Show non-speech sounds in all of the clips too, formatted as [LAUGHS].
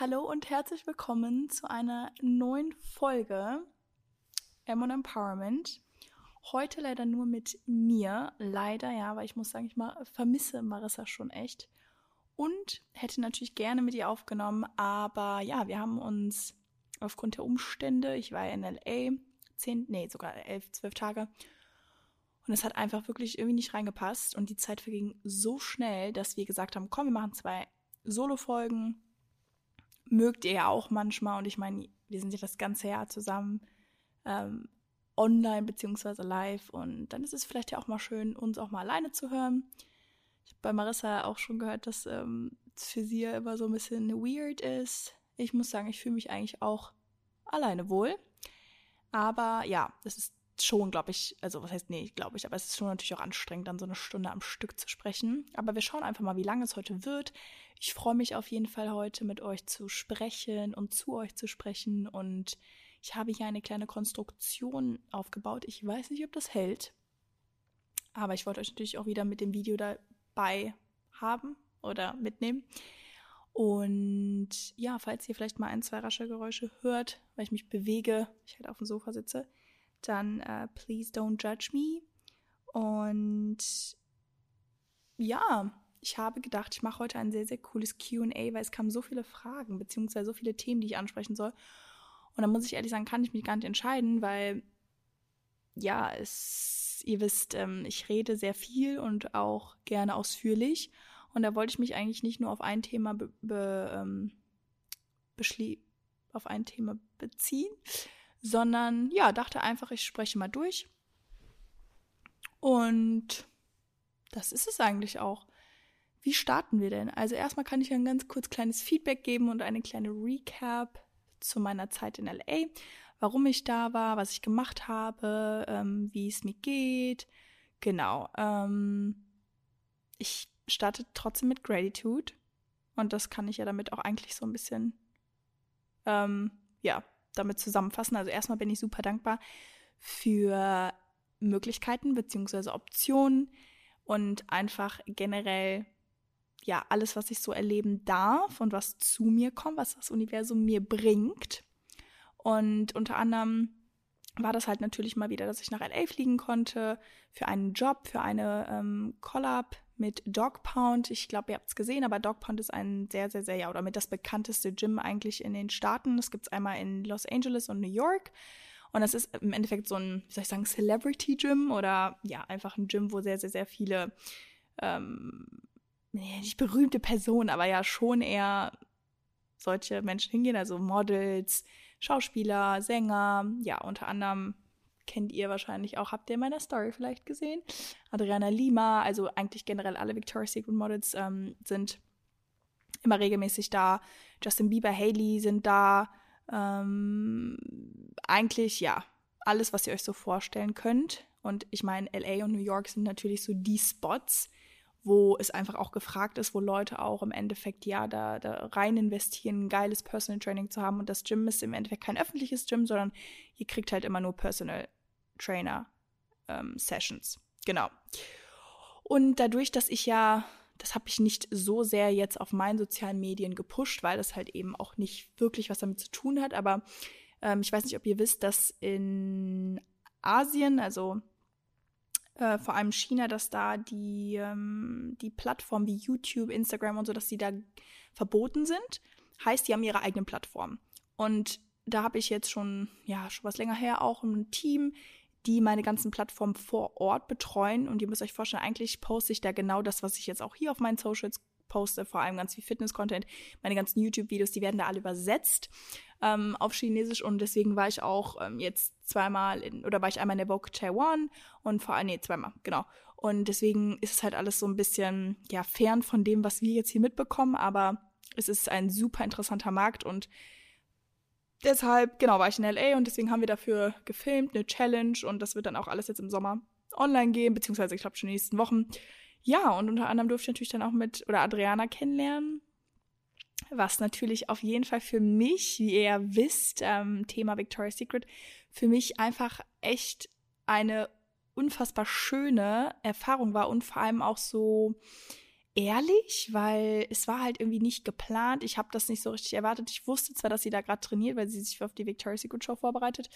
Hallo und herzlich willkommen zu einer neuen Folge M Empowerment. Heute leider nur mit mir. Leider, ja, weil ich muss sagen, ich mal vermisse Marissa schon echt. Und hätte natürlich gerne mit ihr aufgenommen, aber ja, wir haben uns aufgrund der Umstände, ich war in LA, zehn, nee, sogar elf, zwölf Tage. Und es hat einfach wirklich irgendwie nicht reingepasst. Und die Zeit verging so schnell, dass wir gesagt haben, komm, wir machen zwei Solo-Folgen mögt ihr ja auch manchmal. Und ich meine, wir sind ja das ganze Jahr zusammen ähm, online beziehungsweise live. Und dann ist es vielleicht ja auch mal schön, uns auch mal alleine zu hören. Ich habe bei Marissa auch schon gehört, dass ähm, es für sie ja immer so ein bisschen weird ist. Ich muss sagen, ich fühle mich eigentlich auch alleine wohl. Aber ja, es ist schon, glaube ich, also was heißt, nee, glaube ich, aber es ist schon natürlich auch anstrengend, dann so eine Stunde am Stück zu sprechen. Aber wir schauen einfach mal, wie lange es heute wird. Ich freue mich auf jeden Fall heute mit euch zu sprechen und zu euch zu sprechen. Und ich habe hier eine kleine Konstruktion aufgebaut. Ich weiß nicht, ob das hält. Aber ich wollte euch natürlich auch wieder mit dem Video dabei haben oder mitnehmen. Und ja, falls ihr vielleicht mal ein, zwei rasche Geräusche hört, weil ich mich bewege, ich halt auf dem Sofa sitze, dann uh, please don't judge me. Und ja, ich habe gedacht, ich mache heute ein sehr, sehr cooles QA, weil es kamen so viele Fragen, beziehungsweise so viele Themen, die ich ansprechen soll. Und da muss ich ehrlich sagen, kann ich mich gar nicht entscheiden, weil ja, es, ihr wisst, ähm, ich rede sehr viel und auch gerne ausführlich. Und da wollte ich mich eigentlich nicht nur auf ein Thema be, be, ähm, auf ein Thema beziehen, sondern ja, dachte einfach, ich spreche mal durch. Und das ist es eigentlich auch. Wie starten wir denn? Also erstmal kann ich ein ganz kurz kleines Feedback geben und eine kleine Recap zu meiner Zeit in LA, warum ich da war, was ich gemacht habe, ähm, wie es mir geht. Genau. Ähm, ich starte trotzdem mit Gratitude und das kann ich ja damit auch eigentlich so ein bisschen ähm, ja damit zusammenfassen. Also erstmal bin ich super dankbar für Möglichkeiten beziehungsweise Optionen und einfach generell ja alles, was ich so erleben darf und was zu mir kommt, was das Universum mir bringt. Und unter anderem war das halt natürlich mal wieder, dass ich nach LA fliegen konnte für einen Job, für eine ähm, Collab mit Dog Pound. Ich glaube, ihr habt es gesehen, aber Dog Pound ist ein sehr, sehr, sehr, ja, oder mit das bekannteste Gym eigentlich in den Staaten. Das gibt es einmal in Los Angeles und New York. Und das ist im Endeffekt so ein, wie soll ich sagen, Celebrity Gym oder ja, einfach ein Gym, wo sehr, sehr, sehr viele, ähm, nicht berühmte Personen, aber ja schon eher solche Menschen hingehen, also Models, Schauspieler, Sänger, ja, unter anderem kennt ihr wahrscheinlich auch, habt ihr in meiner Story vielleicht gesehen. Adriana Lima, also eigentlich generell alle Victoria's Secret Models ähm, sind immer regelmäßig da. Justin Bieber, Haley sind da. Ähm, eigentlich, ja, alles, was ihr euch so vorstellen könnt. Und ich meine, LA und New York sind natürlich so die Spots, wo es einfach auch gefragt ist, wo Leute auch im Endeffekt ja da, da rein investieren, ein geiles Personal Training zu haben. Und das Gym ist im Endeffekt kein öffentliches Gym, sondern ihr kriegt halt immer nur Personal Trainer ähm, Sessions. Genau. Und dadurch, dass ich ja, das habe ich nicht so sehr jetzt auf meinen sozialen Medien gepusht, weil das halt eben auch nicht wirklich was damit zu tun hat. Aber ähm, ich weiß nicht, ob ihr wisst, dass in Asien, also äh, vor allem China, dass da die, ähm, die Plattformen wie YouTube, Instagram und so, dass die da verboten sind. Heißt, die haben ihre eigenen Plattformen. Und da habe ich jetzt schon, ja, schon was länger her auch ein Team, die meine ganzen Plattformen vor Ort betreuen. Und ihr müsst euch vorstellen, eigentlich poste ich da genau das, was ich jetzt auch hier auf meinen Socials poste, vor allem ganz viel Fitness-Content. Meine ganzen YouTube-Videos, die werden da alle übersetzt ähm, auf Chinesisch und deswegen war ich auch ähm, jetzt zweimal in, oder war ich einmal in der Vogue Taiwan und vor allem, nee, zweimal, genau. Und deswegen ist es halt alles so ein bisschen, ja, fern von dem, was wir jetzt hier mitbekommen, aber es ist ein super interessanter Markt und deshalb, genau, war ich in LA und deswegen haben wir dafür gefilmt, eine Challenge und das wird dann auch alles jetzt im Sommer online gehen, beziehungsweise ich glaube schon in den nächsten Wochen. Ja, und unter anderem durfte ich natürlich dann auch mit oder Adriana kennenlernen, was natürlich auf jeden Fall für mich, wie ihr ja wisst, ähm, Thema Victoria's Secret, für mich einfach echt eine unfassbar schöne Erfahrung war und vor allem auch so ehrlich, weil es war halt irgendwie nicht geplant. Ich habe das nicht so richtig erwartet. Ich wusste zwar, dass sie da gerade trainiert, weil sie sich auf die Victoria's Secret Show vorbereitet.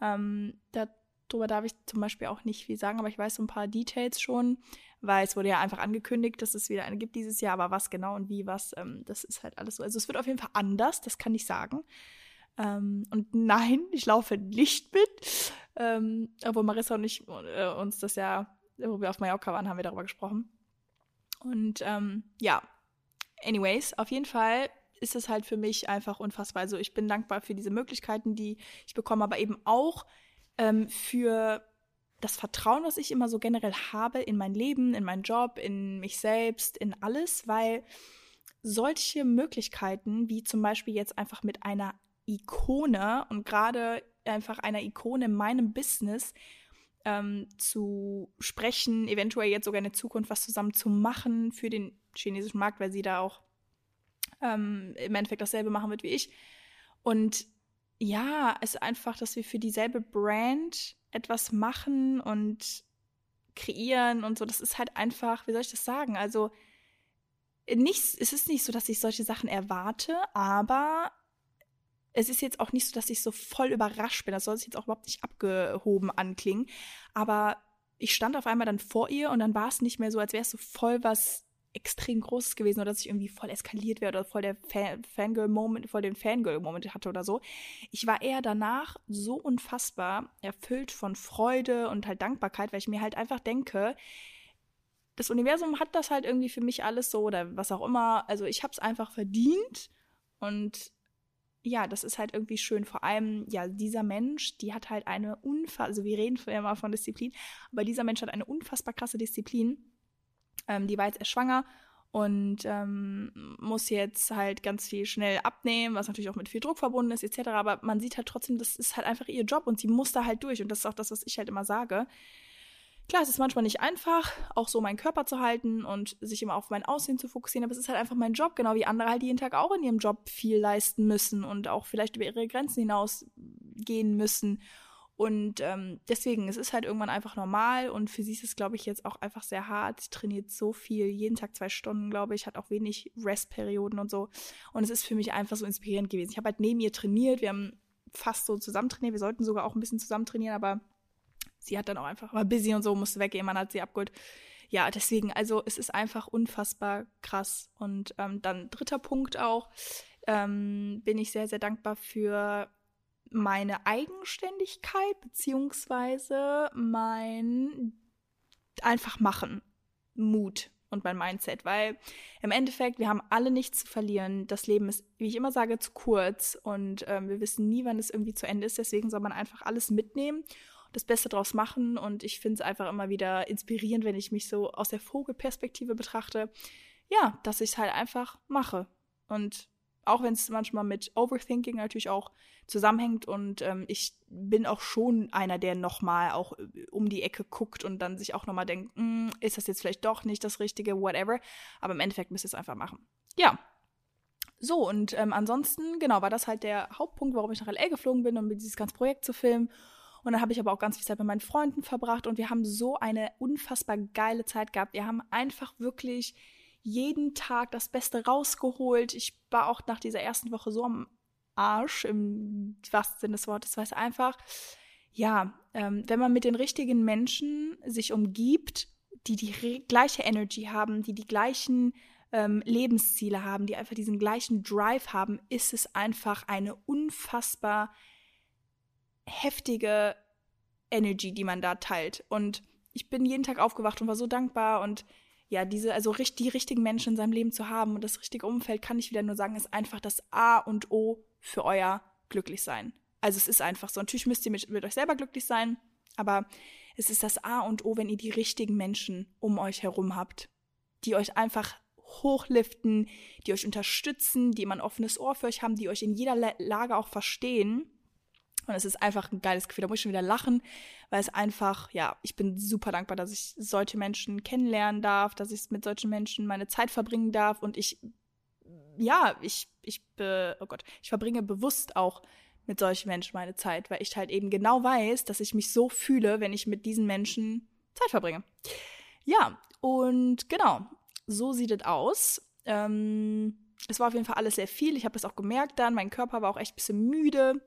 Ähm, darüber darf ich zum Beispiel auch nicht viel sagen, aber ich weiß so ein paar Details schon, weil es wurde ja einfach angekündigt, dass es wieder eine gibt dieses Jahr, aber was genau und wie was, ähm, das ist halt alles so. Also es wird auf jeden Fall anders, das kann ich sagen. Ähm, und nein, ich laufe nicht mit. Ähm, obwohl Marissa und ich äh, uns das ja, wo wir auf Mallorca waren, haben wir darüber gesprochen. Und ähm, ja, anyways, auf jeden Fall ist es halt für mich einfach unfassbar. Also ich bin dankbar für diese Möglichkeiten, die ich bekomme, aber eben auch ähm, für das Vertrauen, was ich immer so generell habe in mein Leben, in meinen Job, in mich selbst, in alles, weil solche Möglichkeiten, wie zum Beispiel jetzt einfach mit einer Ikone und gerade einfach einer Ikone in meinem Business ähm, zu sprechen, eventuell jetzt sogar in der Zukunft was zusammen zu machen für den chinesischen Markt, weil sie da auch ähm, im Endeffekt dasselbe machen wird wie ich. Und ja, es ist einfach, dass wir für dieselbe Brand etwas machen und kreieren und so. Das ist halt einfach, wie soll ich das sagen? Also, nicht, es ist nicht so, dass ich solche Sachen erwarte, aber es ist jetzt auch nicht so, dass ich so voll überrascht bin. Das soll sich jetzt auch überhaupt nicht abgehoben anklingen. Aber ich stand auf einmal dann vor ihr und dann war es nicht mehr so, als wäre es so voll was extrem Großes gewesen oder dass ich irgendwie voll eskaliert wäre oder voll der Fangirl-Moment, voll den Fangirl-Moment hatte oder so. Ich war eher danach so unfassbar erfüllt von Freude und halt Dankbarkeit, weil ich mir halt einfach denke, das Universum hat das halt irgendwie für mich alles so oder was auch immer. Also ich habe es einfach verdient und ja, das ist halt irgendwie schön. Vor allem, ja, dieser Mensch, die hat halt eine unfassbar, also wir reden ja mal von Disziplin, aber dieser Mensch hat eine unfassbar krasse Disziplin ähm, die war jetzt erst schwanger und ähm, muss jetzt halt ganz viel schnell abnehmen, was natürlich auch mit viel Druck verbunden ist, etc. Aber man sieht halt trotzdem, das ist halt einfach ihr Job und sie muss da halt durch. Und das ist auch das, was ich halt immer sage. Klar, es ist manchmal nicht einfach, auch so meinen Körper zu halten und sich immer auf mein Aussehen zu fokussieren, aber es ist halt einfach mein Job, genau wie andere halt jeden Tag auch in ihrem Job viel leisten müssen und auch vielleicht über ihre Grenzen hinausgehen müssen. Und ähm, deswegen, es ist halt irgendwann einfach normal und für sie ist es, glaube ich, jetzt auch einfach sehr hart. Sie trainiert so viel, jeden Tag zwei Stunden, glaube ich, hat auch wenig Restperioden und so. Und es ist für mich einfach so inspirierend gewesen. Ich habe halt neben ihr trainiert, wir haben fast so zusammen trainiert, wir sollten sogar auch ein bisschen zusammen trainieren, aber sie hat dann auch einfach mal busy und so, musste weggehen, man hat sie abgeholt. Ja, deswegen, also es ist einfach unfassbar krass. Und ähm, dann dritter Punkt auch, ähm, bin ich sehr, sehr dankbar für meine Eigenständigkeit beziehungsweise mein einfach machen, Mut und mein Mindset, weil im Endeffekt, wir haben alle nichts zu verlieren. Das Leben ist, wie ich immer sage, zu kurz und ähm, wir wissen nie, wann es irgendwie zu Ende ist. Deswegen soll man einfach alles mitnehmen, das Beste draus machen und ich finde es einfach immer wieder inspirierend, wenn ich mich so aus der Vogelperspektive betrachte. Ja, dass ich es halt einfach mache und auch wenn es manchmal mit Overthinking natürlich auch zusammenhängt und ähm, ich bin auch schon einer, der nochmal auch äh, um die Ecke guckt und dann sich auch nochmal denkt, hm, ist das jetzt vielleicht doch nicht das Richtige, whatever. Aber im Endeffekt müsst ihr es einfach machen. Ja. So, und ähm, ansonsten, genau, war das halt der Hauptpunkt, warum ich nach LA geflogen bin, um dieses ganze Projekt zu filmen. Und dann habe ich aber auch ganz viel Zeit mit meinen Freunden verbracht und wir haben so eine unfassbar geile Zeit gehabt. Wir haben einfach wirklich jeden Tag das Beste rausgeholt. Ich war auch nach dieser ersten Woche so am Arsch, im wahrsten Sinne des Wortes, weil es einfach, ja, ähm, wenn man mit den richtigen Menschen sich umgibt, die die gleiche Energy haben, die die gleichen ähm, Lebensziele haben, die einfach diesen gleichen Drive haben, ist es einfach eine unfassbar heftige Energy, die man da teilt. Und ich bin jeden Tag aufgewacht und war so dankbar und ja, diese, also die richtigen Menschen in seinem Leben zu haben und das richtige Umfeld, kann ich wieder nur sagen, ist einfach das A und O für euer Glücklichsein. Also es ist einfach so. Natürlich müsst ihr mit, mit euch selber glücklich sein, aber es ist das A und O, wenn ihr die richtigen Menschen um euch herum habt, die euch einfach hochliften, die euch unterstützen, die immer ein offenes Ohr für euch haben, die euch in jeder Lage auch verstehen und es ist einfach ein geiles Gefühl. Da muss ich schon wieder lachen, weil es einfach, ja, ich bin super dankbar, dass ich solche Menschen kennenlernen darf, dass ich mit solchen Menschen meine Zeit verbringen darf und ich, ja, ich, ich, oh Gott, ich verbringe bewusst auch mit solchen Menschen meine Zeit, weil ich halt eben genau weiß, dass ich mich so fühle, wenn ich mit diesen Menschen Zeit verbringe. Ja, und genau. so sieht es aus. Ähm, es war auf jeden Fall alles sehr viel. Ich habe das auch gemerkt dann. Mein Körper war auch echt ein bisschen müde.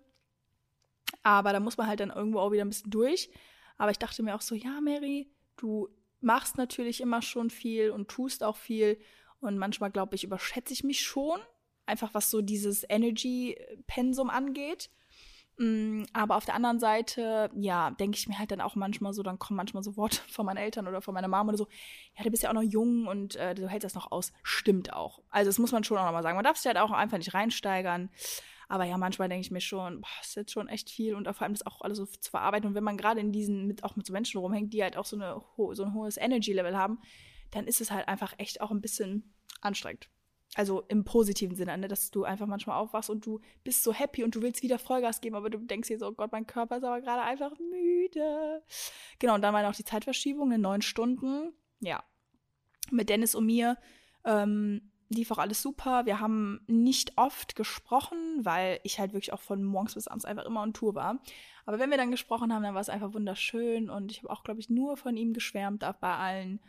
Aber da muss man halt dann irgendwo auch wieder ein bisschen durch. Aber ich dachte mir auch so, ja, Mary, du machst natürlich immer schon viel und tust auch viel. Und manchmal, glaube ich, überschätze ich mich schon. Einfach was so dieses Energy-Pensum angeht. Mm, aber auf der anderen Seite, ja, denke ich mir halt dann auch manchmal so, dann kommen manchmal so Worte von meinen Eltern oder von meiner Mama oder so, ja, du bist ja auch noch jung und äh, du hältst das noch aus. Stimmt auch. Also das muss man schon auch nochmal sagen. Man darf sich halt auch einfach nicht reinsteigern. Aber ja, manchmal denke ich mir schon, boah, ist jetzt schon echt viel und vor allem das auch alles so zu verarbeiten. Und wenn man gerade in diesen, mit, auch mit so Menschen rumhängt, die halt auch so, eine, so ein hohes Energy-Level haben, dann ist es halt einfach echt auch ein bisschen anstrengend. Also im positiven Sinne, ne? dass du einfach manchmal aufwachst und du bist so happy und du willst wieder Vollgas geben, aber du denkst dir so, oh Gott, mein Körper ist aber gerade einfach müde. Genau, und dann war noch die Zeitverschiebung in neun Stunden. Ja, mit Dennis und mir ähm, lief auch alles super. Wir haben nicht oft gesprochen, weil ich halt wirklich auch von morgens bis abends einfach immer on Tour war. Aber wenn wir dann gesprochen haben, dann war es einfach wunderschön und ich habe auch, glaube ich, nur von ihm geschwärmt bei allen.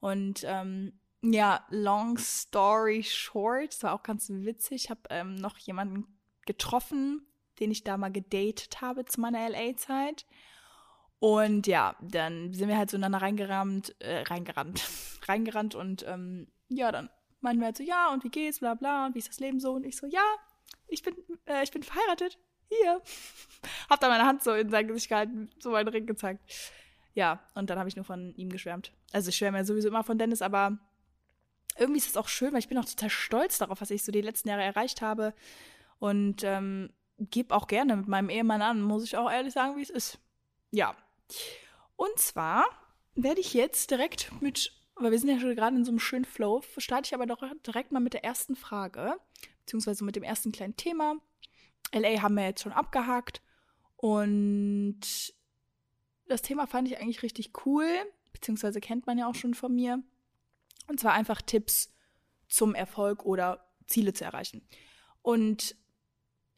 Und ähm, ja, long story short, das war auch ganz witzig. Ich habe ähm, noch jemanden getroffen, den ich da mal gedatet habe zu meiner LA-Zeit. Und ja, dann sind wir halt so ineinander reingerammt, äh, reingerannt, [LAUGHS] reingerannt und ähm, ja, dann wir halt so, ja, und wie geht's, bla bla, und wie ist das Leben so? Und ich so, ja, ich bin, äh, ich bin verheiratet. Hier. [LAUGHS] Hab da meine Hand so in sein Gesicht gehalten, so meinen Ring gezeigt. Ja, und dann habe ich nur von ihm geschwärmt. Also ich schwärme ja sowieso immer von Dennis, aber irgendwie ist es auch schön, weil ich bin auch total stolz darauf, was ich so die letzten Jahre erreicht habe. Und ähm, gebe auch gerne mit meinem Ehemann an, muss ich auch ehrlich sagen, wie es ist. Ja. Und zwar werde ich jetzt direkt mit, weil wir sind ja schon gerade in so einem schönen Flow, starte ich aber doch direkt mal mit der ersten Frage, beziehungsweise mit dem ersten kleinen Thema. LA haben wir jetzt schon abgehakt und das Thema fand ich eigentlich richtig cool, beziehungsweise kennt man ja auch schon von mir. Und zwar einfach Tipps zum Erfolg oder Ziele zu erreichen. Und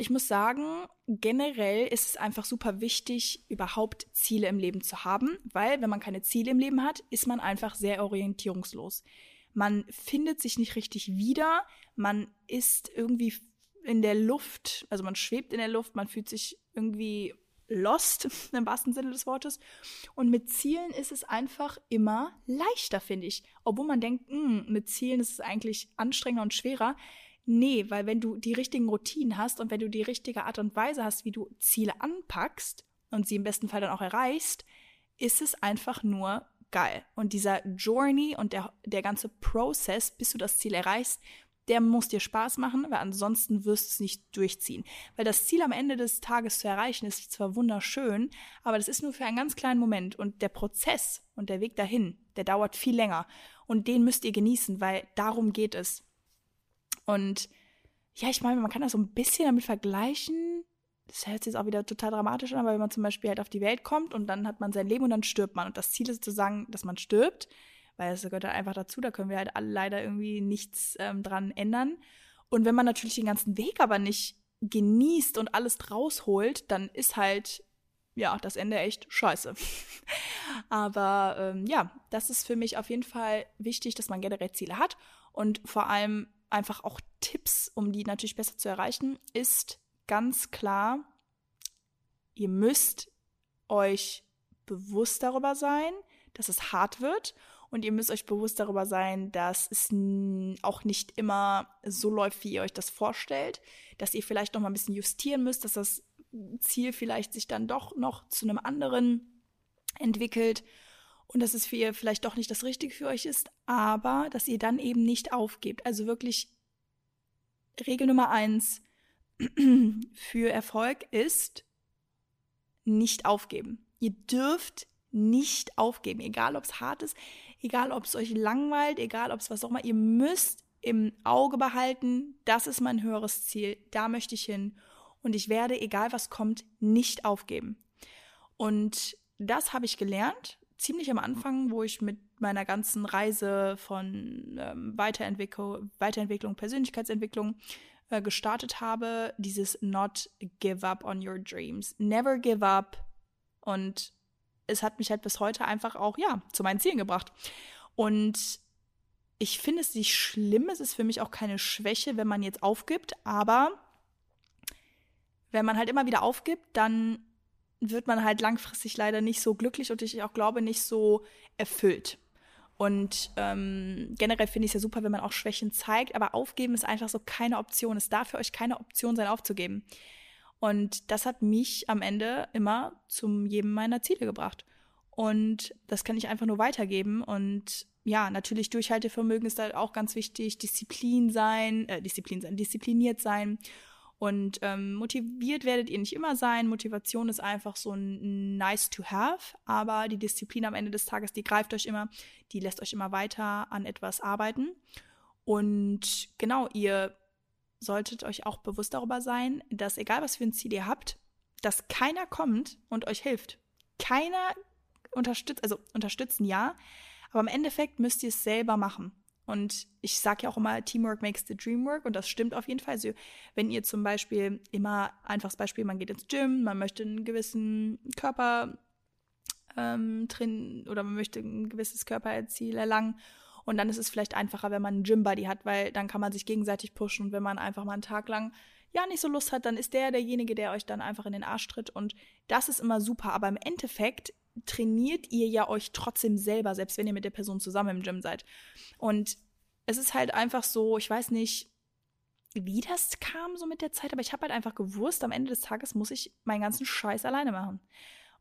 ich muss sagen, generell ist es einfach super wichtig, überhaupt Ziele im Leben zu haben, weil wenn man keine Ziele im Leben hat, ist man einfach sehr orientierungslos. Man findet sich nicht richtig wieder, man ist irgendwie in der Luft, also man schwebt in der Luft, man fühlt sich irgendwie lost [LAUGHS] im wahrsten Sinne des Wortes. Und mit Zielen ist es einfach immer leichter, finde ich. Obwohl man denkt, mh, hm, mit Zielen ist es eigentlich anstrengender und schwerer. Nee, weil wenn du die richtigen Routinen hast und wenn du die richtige Art und Weise hast, wie du Ziele anpackst und sie im besten Fall dann auch erreichst, ist es einfach nur geil. Und dieser Journey und der, der ganze Prozess, bis du das Ziel erreichst, der muss dir Spaß machen, weil ansonsten wirst du es nicht durchziehen. Weil das Ziel am Ende des Tages zu erreichen ist zwar wunderschön, aber das ist nur für einen ganz kleinen Moment und der Prozess und der Weg dahin, der dauert viel länger und den müsst ihr genießen, weil darum geht es. Und ja, ich meine, man kann das so ein bisschen damit vergleichen. Das hört sich jetzt auch wieder total dramatisch an, aber wenn man zum Beispiel halt auf die Welt kommt und dann hat man sein Leben und dann stirbt man. Und das Ziel ist sozusagen, dass man stirbt weil es gehört halt einfach dazu, da können wir halt alle leider irgendwie nichts ähm, dran ändern. Und wenn man natürlich den ganzen Weg aber nicht genießt und alles draus holt, dann ist halt ja das Ende echt scheiße. [LAUGHS] aber ähm, ja, das ist für mich auf jeden Fall wichtig, dass man generell Ziele hat und vor allem einfach auch Tipps, um die natürlich besser zu erreichen, ist ganz klar, ihr müsst euch bewusst darüber sein, dass es hart wird. Und ihr müsst euch bewusst darüber sein, dass es auch nicht immer so läuft, wie ihr euch das vorstellt, dass ihr vielleicht noch mal ein bisschen justieren müsst, dass das Ziel vielleicht sich dann doch noch zu einem anderen entwickelt und dass es für ihr vielleicht doch nicht das Richtige für euch ist, aber dass ihr dann eben nicht aufgebt. Also wirklich Regel Nummer eins [CLEARS THROAT] für Erfolg ist nicht aufgeben. Ihr dürft nicht aufgeben, egal ob es hart ist, egal ob es euch langweilt, egal ob es was auch immer, ihr müsst im Auge behalten, das ist mein höheres Ziel, da möchte ich hin und ich werde, egal was kommt, nicht aufgeben. Und das habe ich gelernt, ziemlich am Anfang, wo ich mit meiner ganzen Reise von ähm, Weiterentwicklung, Weiterentwicklung, Persönlichkeitsentwicklung äh, gestartet habe, dieses Not give up on your dreams. Never give up. Und es hat mich halt bis heute einfach auch, ja, zu meinen Zielen gebracht. Und ich finde es nicht schlimm, es ist für mich auch keine Schwäche, wenn man jetzt aufgibt, aber wenn man halt immer wieder aufgibt, dann wird man halt langfristig leider nicht so glücklich und ich auch glaube nicht so erfüllt. Und ähm, generell finde ich es ja super, wenn man auch Schwächen zeigt, aber aufgeben ist einfach so keine Option. Es darf für euch keine Option sein, aufzugeben. Und das hat mich am Ende immer zum jedem meiner Ziele gebracht. Und das kann ich einfach nur weitergeben. Und ja, natürlich Durchhaltevermögen ist da auch ganz wichtig, Disziplin sein, äh, Disziplin sein, diszipliniert sein. Und ähm, motiviert werdet ihr nicht immer sein. Motivation ist einfach so ein nice to have, aber die Disziplin am Ende des Tages, die greift euch immer, die lässt euch immer weiter an etwas arbeiten. Und genau, ihr solltet euch auch bewusst darüber sein, dass egal was für ein Ziel ihr habt, dass keiner kommt und euch hilft. Keiner unterstützt, also unterstützen ja, aber im Endeffekt müsst ihr es selber machen. Und ich sage ja auch immer, Teamwork makes the dream work und das stimmt auf jeden Fall. Also wenn ihr zum Beispiel immer, einfaches Beispiel, man geht ins Gym, man möchte einen gewissen Körper ähm, drin oder man möchte ein gewisses Körperziel erlangen und dann ist es vielleicht einfacher, wenn man einen Gym-Buddy hat, weil dann kann man sich gegenseitig pushen und wenn man einfach mal einen Tag lang ja nicht so Lust hat, dann ist der derjenige, der euch dann einfach in den Arsch tritt und das ist immer super. Aber im Endeffekt trainiert ihr ja euch trotzdem selber, selbst wenn ihr mit der Person zusammen im Gym seid. Und es ist halt einfach so, ich weiß nicht, wie das kam so mit der Zeit, aber ich habe halt einfach gewusst, am Ende des Tages muss ich meinen ganzen Scheiß alleine machen.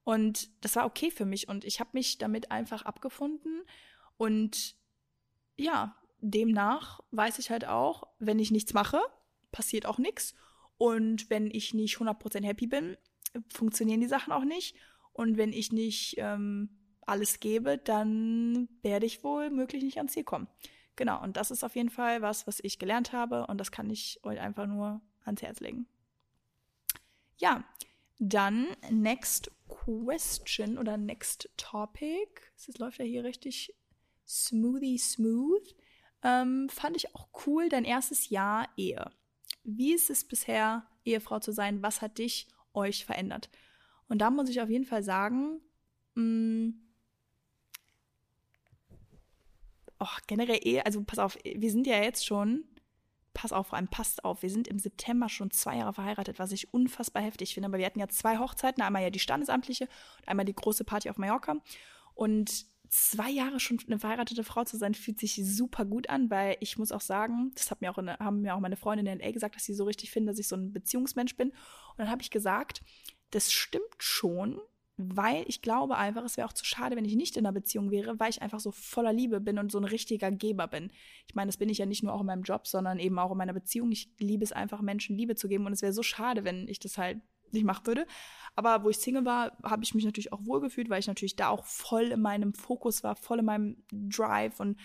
Und das war okay für mich und ich habe mich damit einfach abgefunden und ja, demnach weiß ich halt auch, wenn ich nichts mache, passiert auch nichts und wenn ich nicht 100% happy bin, funktionieren die Sachen auch nicht und wenn ich nicht ähm, alles gebe, dann werde ich wohl möglich nicht ans Ziel kommen. Genau, und das ist auf jeden Fall was, was ich gelernt habe und das kann ich euch einfach nur ans Herz legen. Ja, dann next question oder next topic. Es läuft ja hier richtig smoothie smooth. Ähm, fand ich auch cool, dein erstes Jahr Ehe. Wie ist es bisher, Ehefrau zu sein? Was hat dich, euch verändert? Und da muss ich auf jeden Fall sagen, mh, mm, oh, generell eh, also pass auf, wir sind ja jetzt schon, pass auf, vor allem passt auf, wir sind im September schon zwei Jahre verheiratet, was ich unfassbar heftig finde. Aber wir hatten ja zwei Hochzeiten, einmal ja die standesamtliche und einmal die große Party auf Mallorca. Und zwei Jahre schon eine verheiratete Frau zu sein, fühlt sich super gut an, weil ich muss auch sagen, das hat mir auch eine, haben mir auch meine Freundin in LA gesagt, dass sie so richtig finden, dass ich so ein Beziehungsmensch bin. Und dann habe ich gesagt, das stimmt schon, weil ich glaube einfach, es wäre auch zu schade, wenn ich nicht in einer Beziehung wäre, weil ich einfach so voller Liebe bin und so ein richtiger Geber bin. Ich meine, das bin ich ja nicht nur auch in meinem Job, sondern eben auch in meiner Beziehung. Ich liebe es einfach, Menschen Liebe zu geben und es wäre so schade, wenn ich das halt nicht machen würde. Aber wo ich Single war, habe ich mich natürlich auch wohlgefühlt, weil ich natürlich da auch voll in meinem Fokus war, voll in meinem Drive und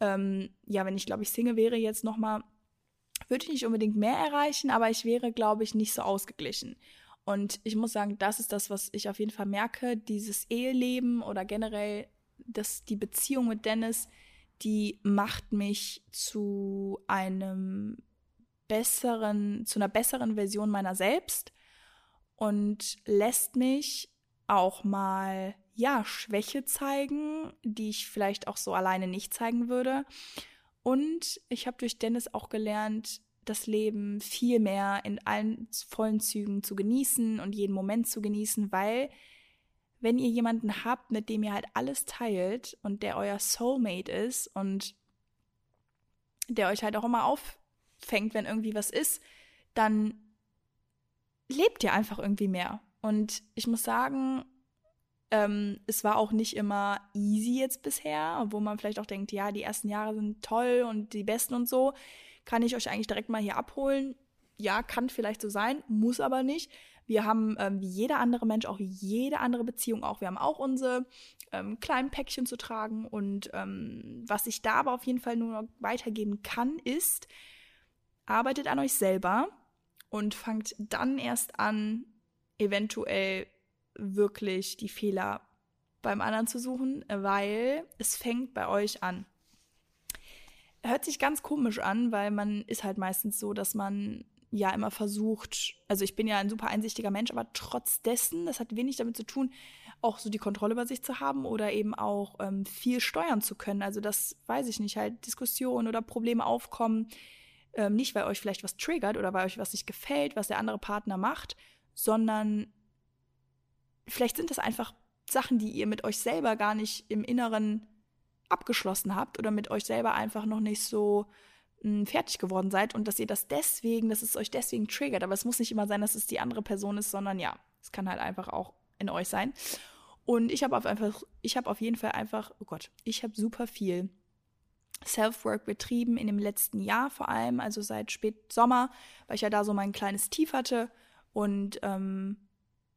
ähm, ja, wenn ich glaube ich Single wäre jetzt noch mal würde ich nicht unbedingt mehr erreichen, aber ich wäre glaube ich nicht so ausgeglichen. Und ich muss sagen, das ist das, was ich auf jeden Fall merke. Dieses Eheleben oder generell das, die Beziehung mit Dennis, die macht mich zu einem besseren, zu einer besseren Version meiner selbst und lässt mich auch mal, ja, Schwäche zeigen, die ich vielleicht auch so alleine nicht zeigen würde. Und ich habe durch Dennis auch gelernt, das Leben viel mehr in allen vollen Zügen zu genießen und jeden Moment zu genießen, weil wenn ihr jemanden habt, mit dem ihr halt alles teilt und der euer Soulmate ist und der euch halt auch immer auffängt, wenn irgendwie was ist, dann lebt ihr einfach irgendwie mehr. Und ich muss sagen, ähm, es war auch nicht immer easy jetzt bisher, obwohl man vielleicht auch denkt, ja, die ersten Jahre sind toll und die besten und so kann ich euch eigentlich direkt mal hier abholen. Ja, kann vielleicht so sein, muss aber nicht. Wir haben ähm, wie jeder andere Mensch auch wie jede andere Beziehung auch. Wir haben auch unsere ähm, kleinen Päckchen zu tragen. Und ähm, was ich da aber auf jeden Fall nur noch weitergeben kann, ist, arbeitet an euch selber und fangt dann erst an, eventuell wirklich die Fehler beim anderen zu suchen, weil es fängt bei euch an hört sich ganz komisch an, weil man ist halt meistens so, dass man ja immer versucht, also ich bin ja ein super einsichtiger Mensch, aber trotz dessen, das hat wenig damit zu tun, auch so die Kontrolle über sich zu haben oder eben auch ähm, viel steuern zu können. Also das weiß ich nicht, halt Diskussionen oder Probleme aufkommen, ähm, nicht weil euch vielleicht was triggert oder weil euch was nicht gefällt, was der andere Partner macht, sondern vielleicht sind das einfach Sachen, die ihr mit euch selber gar nicht im Inneren abgeschlossen habt oder mit euch selber einfach noch nicht so mh, hm, fertig geworden seid und dass ihr das deswegen, dass es euch deswegen triggert. Aber es muss nicht immer sein, dass es die andere Person ist, sondern ja, es kann halt einfach auch in euch sein. Und ich habe auf einfach, ich habe auf jeden Fall einfach, oh Gott, ich habe super viel Self-Work betrieben in dem letzten Jahr vor allem, also seit Spätsommer, weil ich ja da so mein kleines Tief hatte und ähm,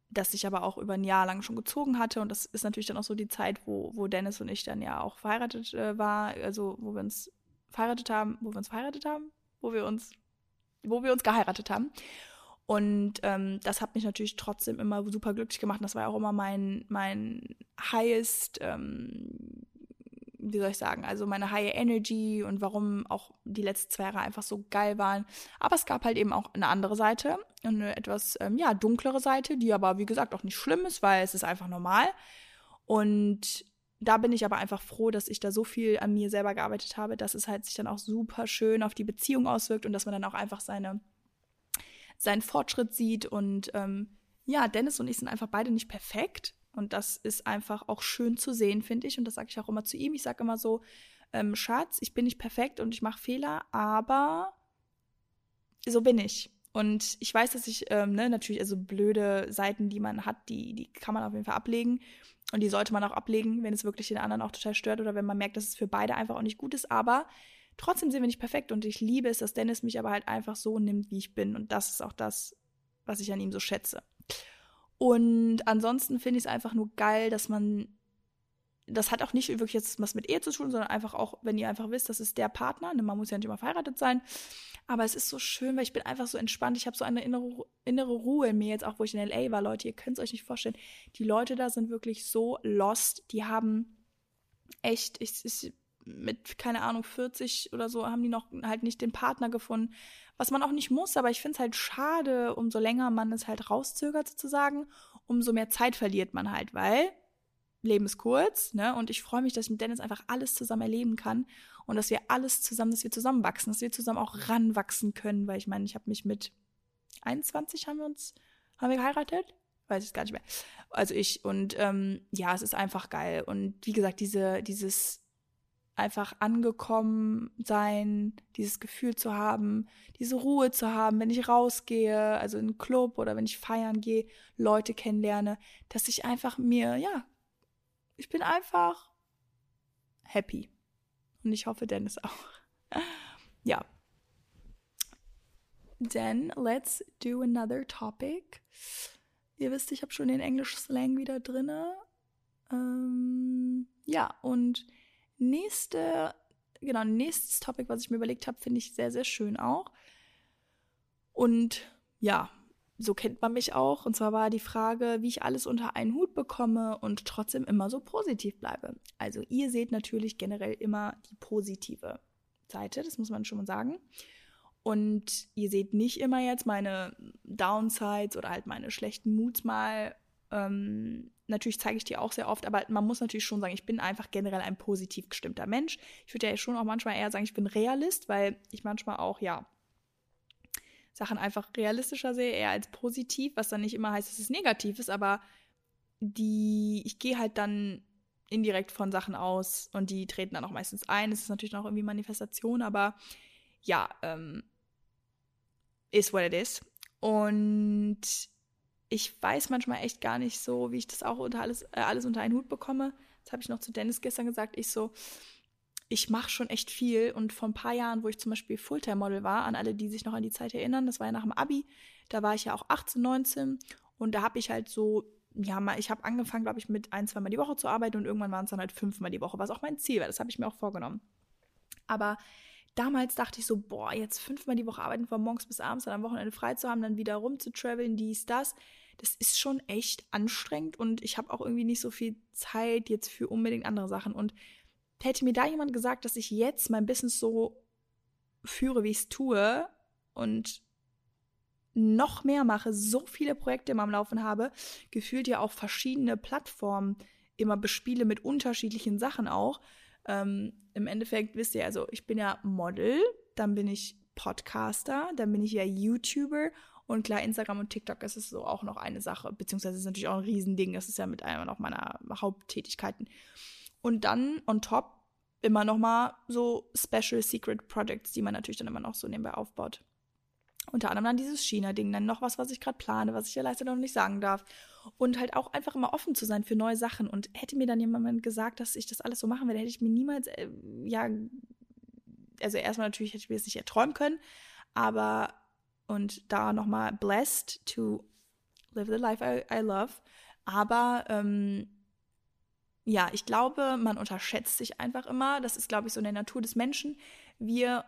das sich aber auch über ein Jahr lang schon gezogen hatte. Und das ist natürlich dann auch so die Zeit, wo, wo Dennis und ich dann ja auch verheiratet äh, war, also wo wir uns verheiratet haben, wo wir uns verheiratet haben, wo wir uns, wo wir uns geheiratet haben. Und ähm, das hat mich natürlich trotzdem immer super glücklich gemacht. Das war auch immer mein, mein highest, ähm, wie soll ich sagen, also meine high energy und warum auch die letzten zwei Jahre einfach so geil waren. Aber es gab halt eben auch eine andere Seite, eine etwas, ähm, ja, dunklere Seite, die aber, wie gesagt, auch nicht schlimm ist, weil es ist einfach normal. Und da bin ich aber einfach froh, dass ich da so viel an mir selber gearbeitet habe, dass es halt sich dann auch super schön auf die Beziehung auswirkt und dass man dann auch einfach seine seinen Fortschritt sieht. Und ähm, ja, Dennis und ich sind einfach beide nicht perfekt. Und das ist einfach auch schön zu sehen, finde ich. Und das sage ich auch immer zu ihm. Ich sage immer so, ähm, Schatz, ich bin nicht perfekt und ich mache Fehler, aber so bin ich. Und ich weiß, dass ich, ähm, ne, natürlich, also blöde Seiten, die man hat, die, die kann man auf jeden Fall ablegen. Und die sollte man auch ablegen, wenn es wirklich den anderen auch total stört oder wenn man merkt, dass es für beide einfach auch nicht gut ist. Aber Trotzdem sind wir nicht perfekt und ich liebe es, dass Dennis mich aber halt einfach so nimmt, wie ich bin. Und das ist auch das, was ich an ihm so schätze. Und ansonsten finde ich es einfach nur geil, dass man, das hat auch nicht wirklich jetzt was mit Ehe zu tun, sondern einfach auch, wenn ihr einfach wisst, das ist der Partner, ne, man muss ja nicht immer verheiratet sein, aber es ist so schön, weil ich bin einfach so entspannt, ich habe so eine innere, innere Ruhe in mir jetzt auch, wo ich in L.A. war, Leute, ihr könnt es euch nicht vorstellen, die Leute da sind wirklich so lost, die haben echt, ich, ich mit, keine Ahnung, 40 oder so, haben die noch halt nicht den Partner gefunden. Was man auch nicht muss, aber ich finde es halt schade, umso länger man es halt rauszögert sozusagen, umso mehr Zeit verliert man halt, weil Leben ist kurz, ne? Und ich freue mich, dass ich mit Dennis einfach alles zusammen erleben kann und dass wir alles zusammen, dass wir zusammenwachsen, dass wir zusammen auch ranwachsen können, weil ich meine, ich habe mich mit 21 haben wir uns, haben wir geheiratet? Weiß ich gar nicht mehr. Also ich und ähm, ja, es ist einfach geil und wie gesagt, diese dieses einfach angekommen sein, dieses Gefühl zu haben, diese Ruhe zu haben, wenn ich rausgehe, also in einen Club oder wenn ich feiern gehe, Leute kennenlerne, dass ich einfach mir, ja, ich bin einfach happy. Und ich hoffe, Dennis auch. [LAUGHS] ja. Then let's do another topic. Ihr wisst, ich habe schon den Englisch-Slang wieder drinne. Ähm, ja, und Nächste, genau, nächstes Topic, was ich mir überlegt habe, finde ich sehr, sehr schön auch. Und ja, so kennt man mich auch. Und zwar war die Frage, wie ich alles unter einen Hut bekomme und trotzdem immer so positiv bleibe. Also ihr seht natürlich generell immer die positive Seite, das muss man schon mal sagen. Und ihr seht nicht immer jetzt meine Downsides oder halt meine schlechten Moods mal ähm, natürlich zeige ich die auch sehr oft, aber man muss natürlich schon sagen, ich bin einfach generell ein positiv gestimmter Mensch. Ich würde ja schon auch manchmal eher sagen, ich bin Realist, weil ich manchmal auch, ja, Sachen einfach realistischer sehe, eher als positiv, was dann nicht immer heißt, dass es negativ ist, aber die, ich gehe halt dann indirekt von Sachen aus und die treten dann auch meistens ein. Es ist natürlich noch irgendwie Manifestation, aber ja, ähm, ist what it is. Und ich weiß manchmal echt gar nicht so, wie ich das auch unter alles, äh, alles unter einen Hut bekomme. Das habe ich noch zu Dennis gestern gesagt. Ich so, ich mache schon echt viel. Und vor ein paar Jahren, wo ich zum Beispiel Fulltime-Model war, an alle, die sich noch an die Zeit erinnern, das war ja nach dem Abi, da war ich ja auch 18, 19 und da habe ich halt so, ja, mal, ich habe angefangen, glaube ich, mit ein, zweimal die Woche zu arbeiten und irgendwann waren es dann halt fünfmal die Woche, was auch mein Ziel war. Das habe ich mir auch vorgenommen. Aber damals dachte ich so, boah, jetzt fünfmal die Woche arbeiten, von morgens bis abends, dann am Wochenende frei zu haben, dann wieder rumzutraveln, dies, das das ist schon echt anstrengend und ich habe auch irgendwie nicht so viel Zeit jetzt für unbedingt andere Sachen. Und hätte mir da jemand gesagt, dass ich jetzt mein Business so führe, wie ich es tue und noch mehr mache, so viele Projekte immer am Laufen habe, gefühlt ja auch verschiedene Plattformen immer bespiele mit unterschiedlichen Sachen auch. Ähm, Im Endeffekt wisst ihr, also ich bin ja Model, dann bin ich Podcaster, dann bin ich ja YouTuber und klar, Instagram und TikTok ist es so auch noch eine Sache, beziehungsweise ist natürlich auch ein Riesending. Das ist ja mit einer noch meiner Haupttätigkeiten. Und dann on top immer noch mal so Special Secret Projects, die man natürlich dann immer noch so nebenbei aufbaut. Unter anderem dann dieses China-Ding, dann noch was, was ich gerade plane, was ich ja leider noch nicht sagen darf. Und halt auch einfach immer offen zu sein für neue Sachen. Und hätte mir dann jemand gesagt, dass ich das alles so machen werde, hätte ich mir niemals, äh, ja, also erstmal natürlich hätte ich mir das nicht erträumen können, aber und da nochmal blessed to live the life I, I love. Aber ähm, ja, ich glaube, man unterschätzt sich einfach immer. Das ist, glaube ich, so in der Natur des Menschen. Wir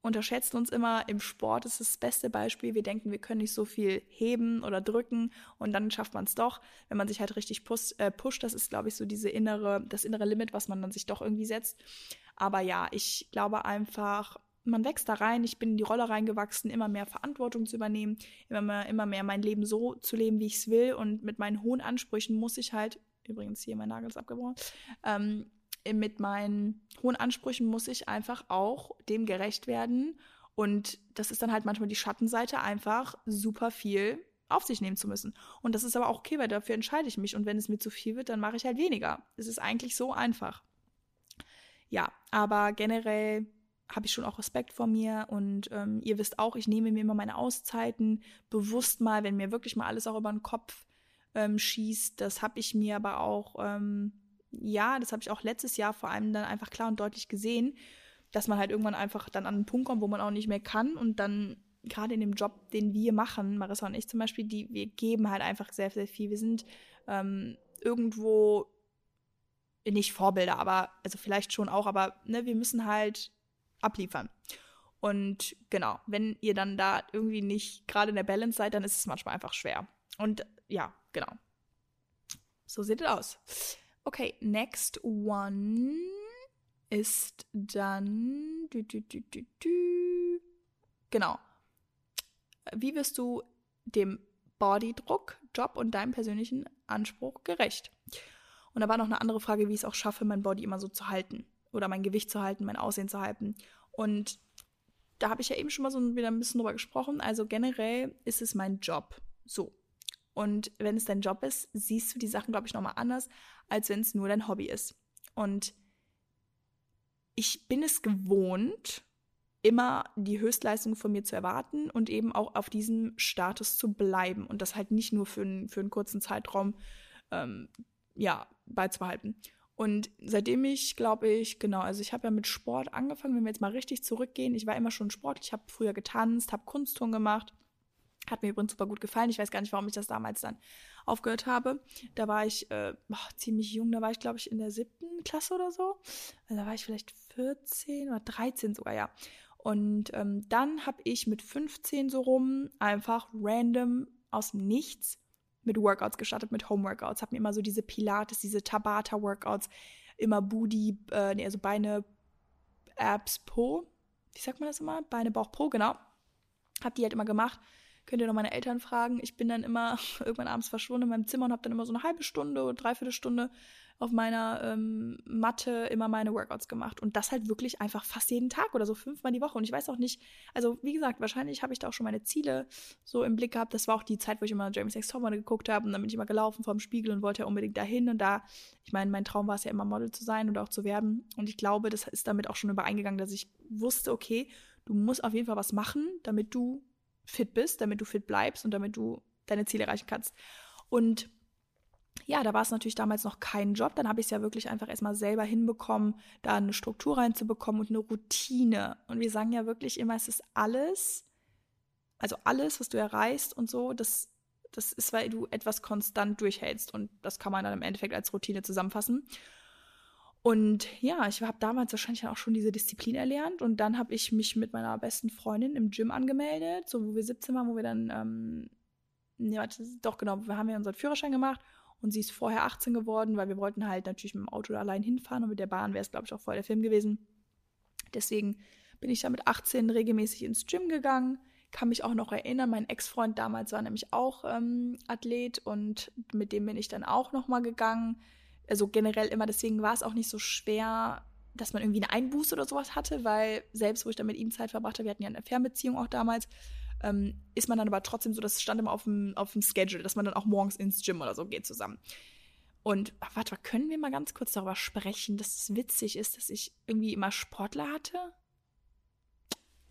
unterschätzen uns immer. Im Sport ist das beste Beispiel. Wir denken, wir können nicht so viel heben oder drücken und dann schafft man es doch, wenn man sich halt richtig push, äh, pusht. Das ist, glaube ich, so diese innere, das innere Limit, was man dann sich doch irgendwie setzt. Aber ja, ich glaube einfach, man wächst da rein. Ich bin in die Rolle reingewachsen, immer mehr Verantwortung zu übernehmen, immer mehr, immer mehr mein Leben so zu leben, wie ich es will. Und mit meinen hohen Ansprüchen muss ich halt, übrigens hier mein Nagel ist abgebrochen, ähm, mit meinen hohen Ansprüchen muss ich einfach auch dem gerecht werden. Und das ist dann halt manchmal die Schattenseite, einfach super viel auf sich nehmen zu müssen. Und das ist aber auch okay, weil dafür entscheide ich mich. Und wenn es mir zu viel wird, dann mache ich halt weniger. Es ist eigentlich so einfach. Ja, aber generell habe ich schon auch Respekt vor mir und ähm, ihr wisst auch, ich nehme mir immer meine Auszeiten bewusst mal, wenn mir wirklich mal alles auch über den Kopf ähm, schießt. Das habe ich mir aber auch ähm, ja, das habe ich auch letztes Jahr vor allem dann einfach klar und deutlich gesehen, dass man halt irgendwann einfach dann an einen Punkt kommt, wo man auch nicht mehr kann und dann gerade in dem Job, den wir machen, Marissa und ich zum Beispiel, die wir geben halt einfach sehr, sehr viel. Wir sind ähm, irgendwo nicht Vorbilder, aber also vielleicht schon auch, aber ne, wir müssen halt abliefern. Und genau, wenn ihr dann da irgendwie nicht gerade in der Balance seid, dann ist es manchmal einfach schwer. Und ja, genau. So sieht es aus. Okay, next one ist dann. Du, du, du, genau. Wie wirst du dem Bodydruck, Job und deinem persönlichen Anspruch gerecht? Und da war noch eine andere Frage, wie ich es auch schaffe, mein Body immer so zu halten. Oder mein Gewicht zu halten, mein Aussehen zu halten. Und da habe ich ja eben schon mal so wieder ein bisschen drüber gesprochen. Also generell ist es mein Job. So. Und wenn es dein Job ist, siehst du die Sachen, glaube ich, nochmal anders, als wenn es nur dein Hobby ist. Und ich bin es gewohnt, immer die Höchstleistung von mir zu erwarten und eben auch auf diesem Status zu bleiben und das halt nicht nur für, einen, für einen kurzen Zeitraum ähm, ja, beizubehalten. Und seitdem ich, glaube ich, genau, also ich habe ja mit Sport angefangen, wenn wir jetzt mal richtig zurückgehen. Ich war immer schon Sport, ich habe früher getanzt, habe Kunstturnen gemacht, hat mir übrigens super gut gefallen. Ich weiß gar nicht, warum ich das damals dann aufgehört habe. Da war ich äh, oh, ziemlich jung, da war ich, glaube ich, in der siebten Klasse oder so. Also da war ich vielleicht 14 oder 13 sogar, ja. Und ähm, dann habe ich mit 15 so rum einfach random aus dem Nichts mit Workouts gestartet, mit Home-Workouts. Habe mir immer so diese Pilates, diese Tabata-Workouts, immer Booty, äh, nee, also Beine, Abs, Po. Wie sagt man das immer? Beine, Bauch, Po, genau. Hab die halt immer gemacht könnt ihr noch meine Eltern fragen. Ich bin dann immer [LAUGHS] irgendwann abends verschwunden in meinem Zimmer und habe dann immer so eine halbe Stunde oder dreiviertel Stunde auf meiner ähm, Matte immer meine Workouts gemacht. Und das halt wirklich einfach fast jeden Tag oder so fünfmal die Woche. Und ich weiß auch nicht, also wie gesagt, wahrscheinlich habe ich da auch schon meine Ziele so im Blick gehabt. Das war auch die Zeit, wo ich immer Jamie Sex Topmodel geguckt habe und dann bin ich immer gelaufen vor dem Spiegel und wollte ja unbedingt dahin und da. Ich meine, mein Traum war es ja immer Model zu sein oder auch zu werden. Und ich glaube, das ist damit auch schon übereingegangen, dass ich wusste, okay, du musst auf jeden Fall was machen, damit du fit bist, damit du fit bleibst und damit du deine Ziele erreichen kannst. Und ja, da war es natürlich damals noch kein Job. Dann habe ich es ja wirklich einfach erstmal selber hinbekommen, da eine Struktur reinzubekommen und eine Routine. Und wir sagen ja wirklich immer, es ist alles, also alles, was du erreichst und so, das, das ist, weil du etwas konstant durchhältst. Und das kann man dann im Endeffekt als Routine zusammenfassen. Und ja, ich habe damals wahrscheinlich auch schon diese Disziplin erlernt. Und dann habe ich mich mit meiner besten Freundin im Gym angemeldet, so wo wir 17 waren, wo wir dann, ähm, ja, doch genau, wir haben ja unseren Führerschein gemacht. Und sie ist vorher 18 geworden, weil wir wollten halt natürlich mit dem Auto allein hinfahren. Und mit der Bahn wäre es, glaube ich, auch voll der Film gewesen. Deswegen bin ich da mit 18 regelmäßig ins Gym gegangen, kann mich auch noch erinnern, mein Ex-Freund damals war nämlich auch ähm, Athlet. Und mit dem bin ich dann auch nochmal gegangen. Also generell immer, deswegen war es auch nicht so schwer, dass man irgendwie eine Einbuße oder sowas hatte, weil selbst wo ich dann mit ihm Zeit verbrachte, wir hatten ja eine Fernbeziehung auch damals, ähm, ist man dann aber trotzdem so, das stand immer auf dem, auf dem Schedule, dass man dann auch morgens ins Gym oder so geht zusammen. Und warte mal, können wir mal ganz kurz darüber sprechen, dass es witzig ist, dass ich irgendwie immer Sportler hatte?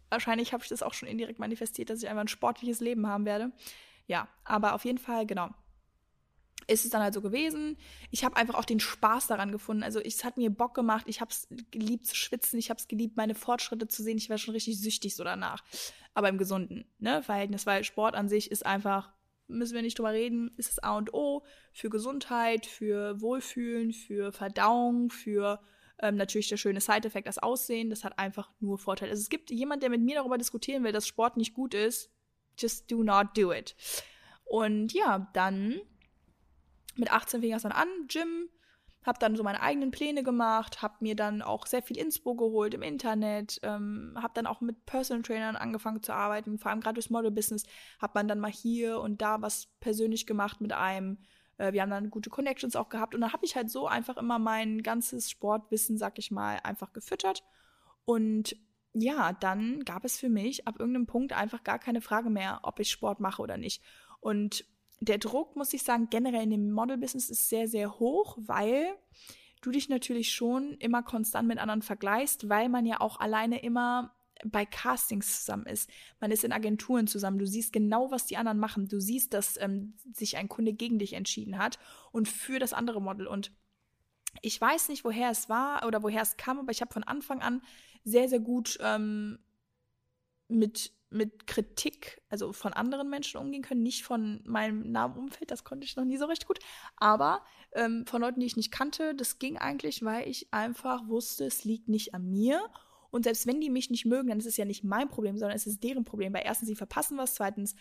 Wahrscheinlich habe ich das auch schon indirekt manifestiert, dass ich einfach ein sportliches Leben haben werde. Ja, aber auf jeden Fall, genau ist es dann halt so gewesen. Ich habe einfach auch den Spaß daran gefunden. Also es hat mir Bock gemacht. Ich habe es geliebt zu schwitzen. Ich habe es geliebt, meine Fortschritte zu sehen. Ich war schon richtig süchtig so danach. Aber im gesunden ne, Verhältnis, weil Sport an sich ist einfach, müssen wir nicht drüber reden, ist das A und O für Gesundheit, für Wohlfühlen, für Verdauung, für ähm, natürlich der schöne Side-Effekt, das Aussehen. Das hat einfach nur Vorteile. Also es gibt jemand, der mit mir darüber diskutieren will, dass Sport nicht gut ist. Just do not do it. Und ja, dann mit 18 fing das dann an, Gym, habe dann so meine eigenen Pläne gemacht, habe mir dann auch sehr viel Inspo geholt im Internet, ähm, habe dann auch mit Personal Trainern angefangen zu arbeiten, vor allem gerade durchs Model-Business hat man dann mal hier und da was persönlich gemacht mit einem. Äh, wir haben dann gute Connections auch gehabt und dann habe ich halt so einfach immer mein ganzes Sportwissen, sag ich mal, einfach gefüttert und ja, dann gab es für mich ab irgendeinem Punkt einfach gar keine Frage mehr, ob ich Sport mache oder nicht. Und der Druck, muss ich sagen, generell in dem Model-Business ist sehr, sehr hoch, weil du dich natürlich schon immer konstant mit anderen vergleichst, weil man ja auch alleine immer bei Castings zusammen ist. Man ist in Agenturen zusammen. Du siehst genau, was die anderen machen. Du siehst, dass ähm, sich ein Kunde gegen dich entschieden hat und für das andere Model. Und ich weiß nicht, woher es war oder woher es kam, aber ich habe von Anfang an sehr, sehr gut ähm, mit mit Kritik, also von anderen Menschen umgehen können, nicht von meinem nahen Umfeld, das konnte ich noch nie so recht gut, aber ähm, von Leuten, die ich nicht kannte, das ging eigentlich, weil ich einfach wusste, es liegt nicht an mir. Und selbst wenn die mich nicht mögen, dann ist es ja nicht mein Problem, sondern es ist deren Problem. Weil erstens, sie verpassen was, zweitens,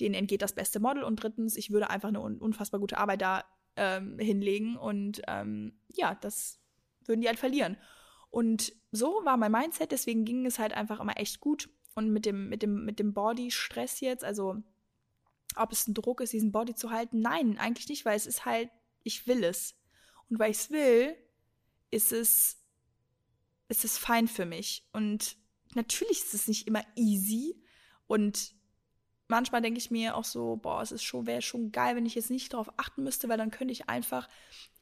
denen entgeht das beste Model und drittens, ich würde einfach eine unfassbar gute Arbeit da ähm, hinlegen und ähm, ja, das würden die halt verlieren. Und so war mein Mindset, deswegen ging es halt einfach immer echt gut und mit dem, mit dem, mit dem Body-Stress jetzt, also ob es ein Druck ist, diesen Body zu halten, nein, eigentlich nicht, weil es ist halt, ich will es. Und weil ich es will, ist es, ist es fein für mich. Und natürlich ist es nicht immer easy. Und manchmal denke ich mir auch so, boah, es ist schon, wäre schon geil, wenn ich jetzt nicht darauf achten müsste, weil dann könnte ich einfach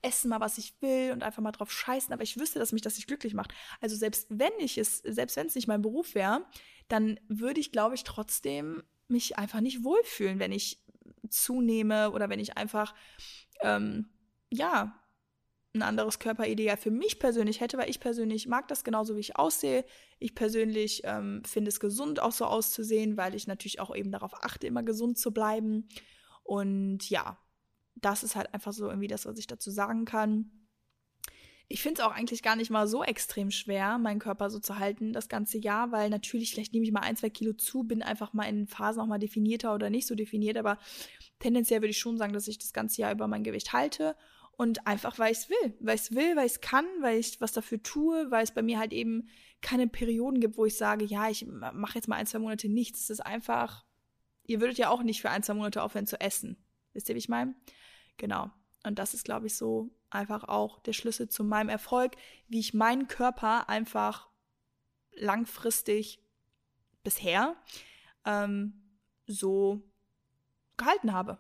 essen mal, was ich will und einfach mal drauf scheißen. Aber ich wüsste, dass mich das nicht glücklich macht. Also selbst wenn ich es, selbst wenn es nicht mein Beruf wäre, dann würde ich, glaube ich, trotzdem mich einfach nicht wohlfühlen, wenn ich zunehme oder wenn ich einfach, ähm, ja, ein anderes Körperideal für mich persönlich hätte, weil ich persönlich mag das genauso, wie ich aussehe. Ich persönlich ähm, finde es gesund, auch so auszusehen, weil ich natürlich auch eben darauf achte, immer gesund zu bleiben. Und ja, das ist halt einfach so irgendwie das, was ich dazu sagen kann. Ich finde es auch eigentlich gar nicht mal so extrem schwer, meinen Körper so zu halten das ganze Jahr, weil natürlich, vielleicht nehme ich mal ein, zwei Kilo zu, bin einfach mal in Phasen auch mal definierter oder nicht so definiert, aber tendenziell würde ich schon sagen, dass ich das ganze Jahr über mein Gewicht halte und einfach, weil ich es will, weil ich es will, weil ich es kann, weil ich was dafür tue, weil es bei mir halt eben keine Perioden gibt, wo ich sage, ja, ich mache jetzt mal ein, zwei Monate nichts. Es ist einfach, ihr würdet ja auch nicht für ein, zwei Monate aufhören zu essen. Wisst ihr, wie ich meine? Genau. Und das ist, glaube ich, so einfach auch der Schlüssel zu meinem Erfolg, wie ich meinen Körper einfach langfristig bisher ähm, so gehalten habe.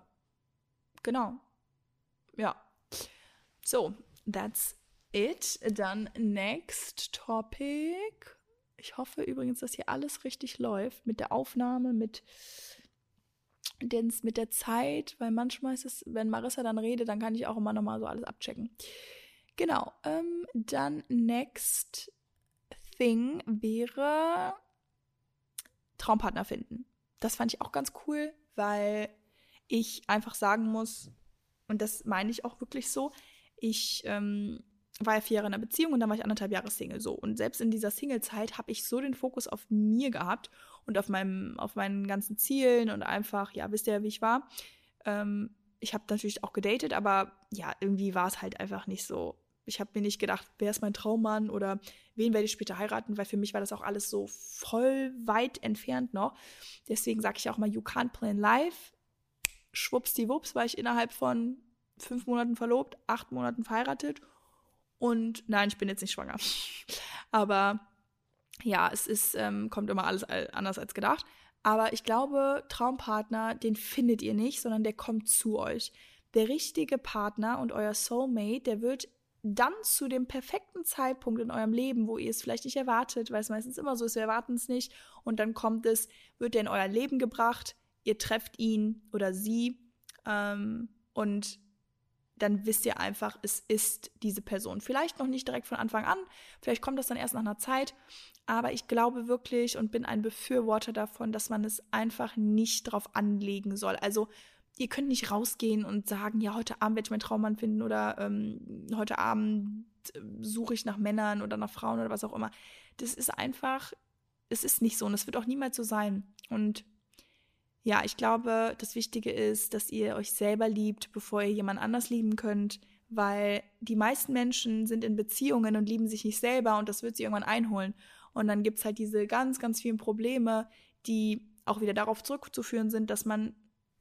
Genau. Ja. So, that's it. Dann next topic. Ich hoffe übrigens, dass hier alles richtig läuft mit der Aufnahme, mit mit der Zeit, weil manchmal ist es, wenn Marissa dann redet, dann kann ich auch immer nochmal so alles abchecken. Genau, ähm, dann next thing wäre Traumpartner finden. Das fand ich auch ganz cool, weil ich einfach sagen muss, und das meine ich auch wirklich so, ich ähm, war ja vier Jahre in einer Beziehung und dann war ich anderthalb Jahre Single so. Und selbst in dieser Single-Zeit habe ich so den Fokus auf mir gehabt und auf meinem, auf meinen ganzen Zielen und einfach, ja, wisst ihr, wie ich war. Ähm, ich habe natürlich auch gedatet, aber ja, irgendwie war es halt einfach nicht so. ich habe mir nicht gedacht, wer ist mein Traummann oder wen werde ich später heiraten, weil für mich war das auch alles so voll weit entfernt noch. Deswegen sage ich auch mal, you can't plan life. Schwuppsdiwupps war ich innerhalb von fünf Monaten verlobt, acht Monaten verheiratet und nein, ich bin jetzt nicht schwanger. [LAUGHS] Aber ja, es ist, ähm, kommt immer alles anders als gedacht. Aber ich glaube, Traumpartner, den findet ihr nicht, sondern der kommt zu euch. Der richtige Partner und euer Soulmate, der wird dann zu dem perfekten Zeitpunkt in eurem Leben, wo ihr es vielleicht nicht erwartet, weil es meistens immer so ist, wir erwarten es nicht, und dann kommt es, wird er in euer Leben gebracht, ihr trefft ihn oder sie ähm, und dann wisst ihr einfach, es ist diese Person. Vielleicht noch nicht direkt von Anfang an, vielleicht kommt das dann erst nach einer Zeit, aber ich glaube wirklich und bin ein Befürworter davon, dass man es einfach nicht drauf anlegen soll. Also ihr könnt nicht rausgehen und sagen, ja, heute Abend werde ich meinen Traummann finden oder ähm, heute Abend äh, suche ich nach Männern oder nach Frauen oder was auch immer. Das ist einfach, es ist nicht so und es wird auch niemals so sein. Und ja, ich glaube, das Wichtige ist, dass ihr euch selber liebt, bevor ihr jemand anders lieben könnt, weil die meisten Menschen sind in Beziehungen und lieben sich nicht selber und das wird sie irgendwann einholen. Und dann gibt es halt diese ganz, ganz vielen Probleme, die auch wieder darauf zurückzuführen sind, dass man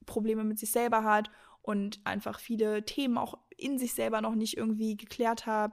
Probleme mit sich selber hat und einfach viele Themen auch in sich selber noch nicht irgendwie geklärt hat,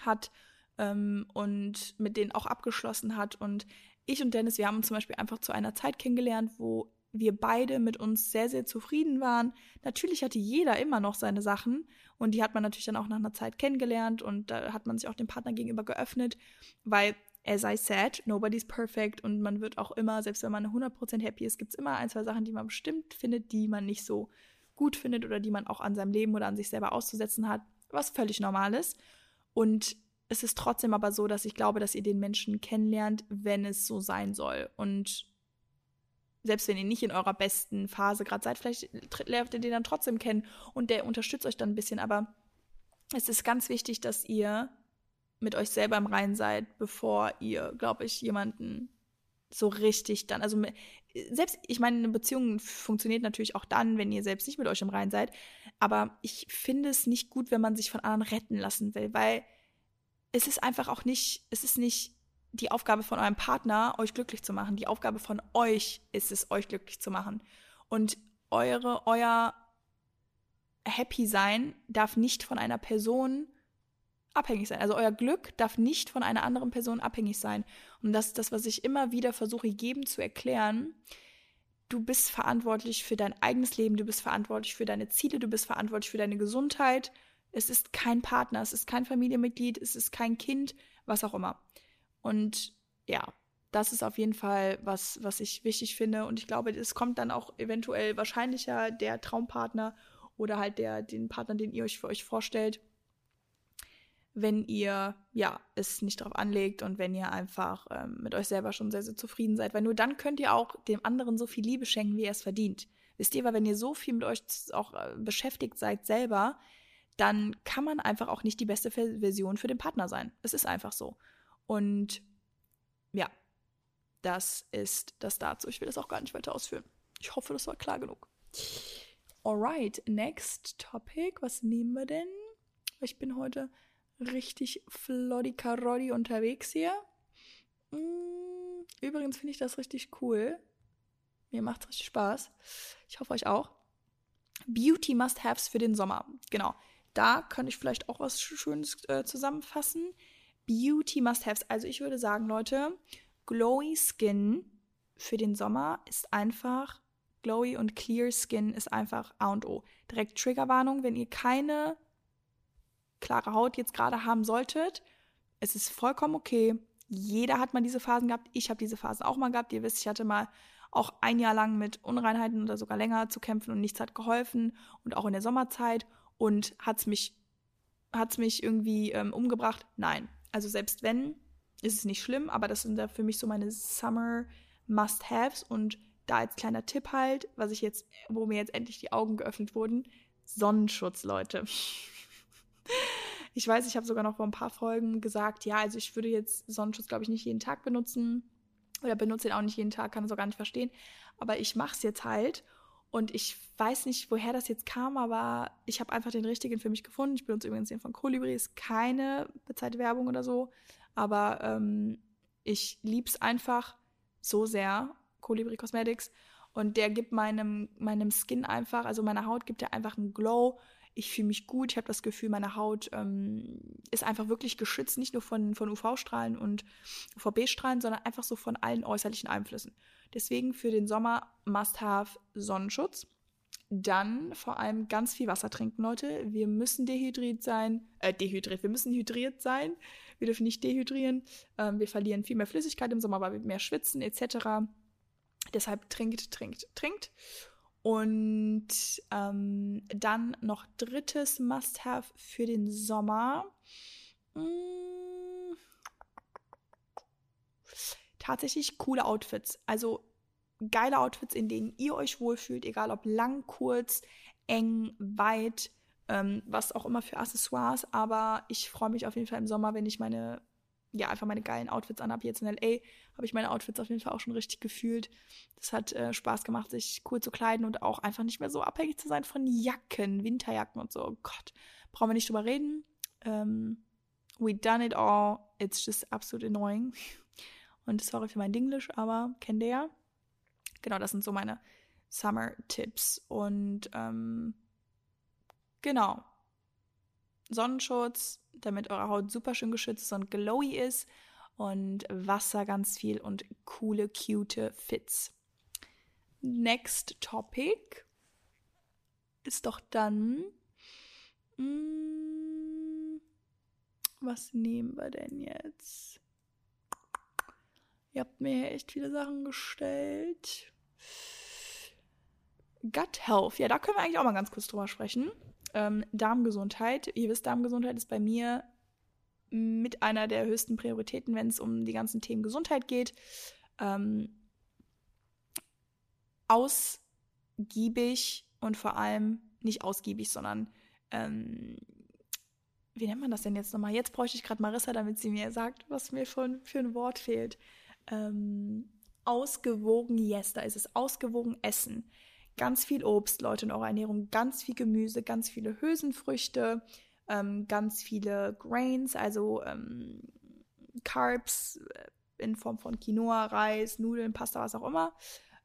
hat ähm, und mit denen auch abgeschlossen hat. Und ich und Dennis, wir haben uns zum Beispiel einfach zu einer Zeit kennengelernt, wo wir beide mit uns sehr, sehr zufrieden waren. Natürlich hatte jeder immer noch seine Sachen und die hat man natürlich dann auch nach einer Zeit kennengelernt und da hat man sich auch dem Partner gegenüber geöffnet, weil, as I said, nobody's perfect und man wird auch immer, selbst wenn man 100% happy ist, gibt es immer ein, zwei Sachen, die man bestimmt findet, die man nicht so gut findet oder die man auch an seinem Leben oder an sich selber auszusetzen hat, was völlig normal ist. Und es ist trotzdem aber so, dass ich glaube, dass ihr den Menschen kennenlernt, wenn es so sein soll. Und selbst wenn ihr nicht in eurer besten Phase gerade seid, vielleicht lernt ihr den dann trotzdem kennen und der unterstützt euch dann ein bisschen. Aber es ist ganz wichtig, dass ihr mit euch selber im Reinen seid, bevor ihr, glaube ich, jemanden so richtig dann, also selbst, ich meine, eine Beziehung funktioniert natürlich auch dann, wenn ihr selbst nicht mit euch im Reinen seid, aber ich finde es nicht gut, wenn man sich von anderen retten lassen will, weil es ist einfach auch nicht, es ist nicht die Aufgabe von eurem Partner, euch glücklich zu machen. Die Aufgabe von euch ist es, euch glücklich zu machen. Und eure, euer Happy sein darf nicht von einer Person abhängig sein. Also euer Glück darf nicht von einer anderen Person abhängig sein. Und das ist das, was ich immer wieder versuche, jedem zu erklären. Du bist verantwortlich für dein eigenes Leben, du bist verantwortlich für deine Ziele, du bist verantwortlich für deine Gesundheit. Es ist kein Partner, es ist kein Familienmitglied, es ist kein Kind, was auch immer. Und ja, das ist auf jeden Fall was, was ich wichtig finde. Und ich glaube, es kommt dann auch eventuell wahrscheinlicher der Traumpartner oder halt der, den Partner, den ihr euch für euch vorstellt, wenn ihr ja es nicht darauf anlegt und wenn ihr einfach ähm, mit euch selber schon sehr, sehr zufrieden seid. Weil nur dann könnt ihr auch dem anderen so viel Liebe schenken, wie er es verdient. Wisst ihr, weil wenn ihr so viel mit euch auch äh, beschäftigt seid selber, dann kann man einfach auch nicht die beste Version für den Partner sein. Es ist einfach so. Und ja, das ist das dazu. Ich will das auch gar nicht weiter ausführen. Ich hoffe, das war klar genug. Alright, next topic. Was nehmen wir denn? Ich bin heute richtig floddy unterwegs hier. Mm, übrigens finde ich das richtig cool. Mir macht es richtig Spaß. Ich hoffe euch auch. Beauty Must-Haves für den Sommer. Genau. Da kann ich vielleicht auch was Schönes äh, zusammenfassen. Beauty Must-Haves. Also ich würde sagen, Leute, Glowy Skin für den Sommer ist einfach, Glowy und Clear Skin ist einfach A und O. Direkt Triggerwarnung, wenn ihr keine klare Haut jetzt gerade haben solltet, es ist vollkommen okay. Jeder hat mal diese Phasen gehabt. Ich habe diese Phasen auch mal gehabt. Ihr wisst, ich hatte mal auch ein Jahr lang mit Unreinheiten oder sogar länger zu kämpfen und nichts hat geholfen und auch in der Sommerzeit und hat es mich hat's mich irgendwie ähm, umgebracht? Nein. Also selbst wenn, ist es nicht schlimm, aber das sind da für mich so meine Summer Must-Haves und da als kleiner Tipp halt, was ich jetzt, wo mir jetzt endlich die Augen geöffnet wurden, Sonnenschutz, Leute. [LAUGHS] Ich weiß, ich habe sogar noch vor ein paar Folgen gesagt, ja, also ich würde jetzt Sonnenschutz, glaube ich, nicht jeden Tag benutzen oder benutze ihn auch nicht jeden Tag, kann es auch gar nicht verstehen. Aber ich mache es jetzt halt Und ich weiß nicht, woher das jetzt kam, aber ich habe einfach den richtigen für mich gefunden. Ich benutze übrigens den von Kolibris, keine bezahlte Werbung oder so. Aber ähm, ich lieb's einfach so sehr, Colibri Cosmetics. Und der gibt meinem, meinem Skin einfach, also meiner Haut gibt er einfach einen Glow. Ich fühle mich gut. Ich habe das Gefühl, meine Haut ähm, ist einfach wirklich geschützt, nicht nur von, von UV-Strahlen und UVB-Strahlen, sondern einfach so von allen äußerlichen Einflüssen. Deswegen für den Sommer Must-Have Sonnenschutz. Dann vor allem ganz viel Wasser trinken, Leute. Wir müssen dehydriert sein, äh, dehydriert, wir müssen hydriert sein. Wir dürfen nicht dehydrieren. Ähm, wir verlieren viel mehr Flüssigkeit im Sommer, weil wir mehr schwitzen etc. Deshalb trinkt, trinkt, trinkt. Und ähm, dann noch drittes Must-Have für den Sommer. Hm. Tatsächlich coole Outfits. Also geile Outfits, in denen ihr euch wohlfühlt, egal ob lang, kurz, eng, weit, ähm, was auch immer für Accessoires. Aber ich freue mich auf jeden Fall im Sommer, wenn ich meine ja, einfach meine geilen Outfits anhabe. Jetzt in LA habe ich meine Outfits auf jeden Fall auch schon richtig gefühlt. Das hat äh, Spaß gemacht, sich cool zu kleiden und auch einfach nicht mehr so abhängig zu sein von Jacken, Winterjacken und so. Oh Gott, brauchen wir nicht drüber reden. Ähm, we done it all. It's just absolut annoying. [LAUGHS] Und sorry für mein Dinglish, aber kennt ihr ja. Genau, das sind so meine Summer-Tipps. Und ähm, genau. Sonnenschutz, damit eure Haut super schön geschützt und glowy ist. Und Wasser ganz viel und coole, cute Fits. Next Topic ist doch dann. Mh, hm, was nehmen wir denn jetzt? Ihr habt mir echt viele Sachen gestellt. Gut Health. Ja, da können wir eigentlich auch mal ganz kurz drüber sprechen ähm, Darmgesundheit. Ihr wisst, Darmgesundheit ist bei mir mit einer der höchsten Prioritäten, wenn es um die ganzen Themen Gesundheit geht. Ähm, ausgiebig und vor allem nicht ausgiebig, sondern ähm, wie nennt man das denn jetzt nochmal? Jetzt bräuchte ich gerade Marissa, damit sie mir sagt, was mir für, für ein Wort fehlt. Ähm, ausgewogen, yes, da ist es. Ausgewogen essen ganz viel Obst, Leute, in eurer Ernährung, ganz viel Gemüse, ganz viele Hülsenfrüchte, ähm, ganz viele Grains, also ähm, Carbs äh, in Form von Quinoa, Reis, Nudeln, Pasta, was auch immer.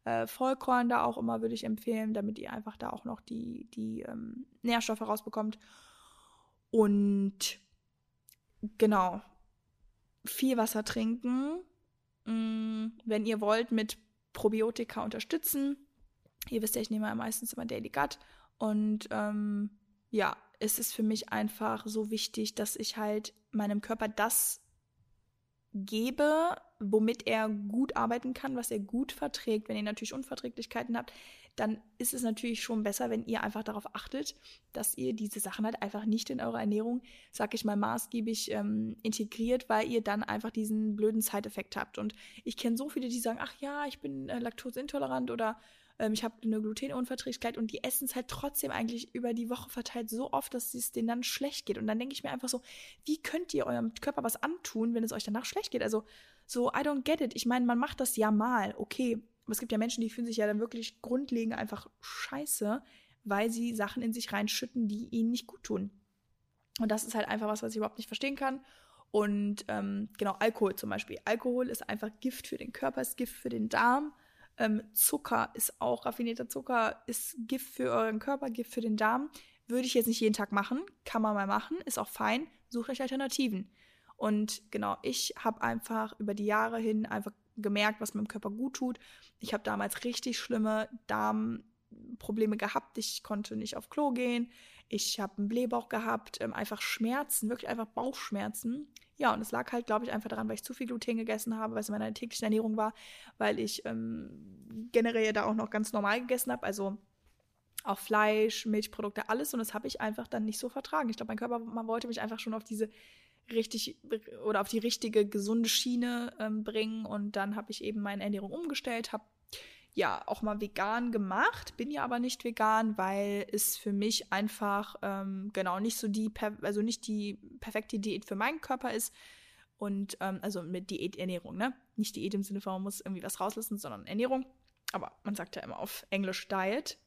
Äh, Vollkorn da auch immer würde ich empfehlen, damit ihr einfach da auch noch die, die ähm, Nährstoffe rausbekommt. Und genau, viel Wasser trinken. Mm, wenn ihr wollt, mit Probiotika unterstützen. Ihr wisst ja, ich nehme ja meistens immer Daily Gut. Und ähm, ja, es ist für mich einfach so wichtig, dass ich halt meinem Körper das gebe, womit er gut arbeiten kann, was er gut verträgt. Wenn ihr natürlich Unverträglichkeiten habt, dann ist es natürlich schon besser, wenn ihr einfach darauf achtet, dass ihr diese Sachen halt einfach nicht in eurer Ernährung, sag ich mal, maßgeblich ähm, integriert, weil ihr dann einfach diesen blöden Side-Effekt habt. Und ich kenne so viele, die sagen, ach ja, ich bin äh, laktoseintolerant oder ähm, ich habe eine Glutenunverträglichkeit und die essen es halt trotzdem eigentlich über die Woche verteilt so oft, dass es denen dann schlecht geht. Und dann denke ich mir einfach so, wie könnt ihr eurem Körper was antun, wenn es euch danach schlecht geht? Also so, I don't get it. Ich meine, man macht das ja mal, okay. Aber es gibt ja Menschen, die fühlen sich ja dann wirklich grundlegend einfach scheiße, weil sie Sachen in sich reinschütten, die ihnen nicht gut tun. Und das ist halt einfach was, was ich überhaupt nicht verstehen kann. Und ähm, genau, Alkohol zum Beispiel. Alkohol ist einfach Gift für den Körper, ist Gift für den Darm. Ähm, Zucker ist auch, raffinierter Zucker ist Gift für euren Körper, Gift für den Darm. Würde ich jetzt nicht jeden Tag machen, kann man mal machen, ist auch fein. Sucht euch Alternativen. Und genau, ich habe einfach über die Jahre hin einfach gemerkt, was meinem Körper gut tut. Ich habe damals richtig schlimme Darmprobleme gehabt. Ich konnte nicht auf Klo gehen. Ich habe einen Blähbauch gehabt, ähm, einfach Schmerzen, wirklich einfach Bauchschmerzen. Ja, und es lag halt, glaube ich, einfach daran, weil ich zu viel Gluten gegessen habe, weil es in meiner täglichen Ernährung war, weil ich ähm, generell da auch noch ganz normal gegessen habe, also auch Fleisch, Milchprodukte, alles. Und das habe ich einfach dann nicht so vertragen. Ich glaube, mein Körper, man wollte mich einfach schon auf diese richtig oder auf die richtige gesunde Schiene ähm, bringen. Und dann habe ich eben meine Ernährung umgestellt, habe ja auch mal vegan gemacht, bin ja aber nicht vegan, weil es für mich einfach ähm, genau nicht so die, also nicht die perfekte Diät für meinen Körper ist. Und ähm, also mit Diäternährung, ne? Nicht Diät im Sinne von, man muss irgendwie was rauslassen, sondern Ernährung. Aber man sagt ja immer auf Englisch Diet.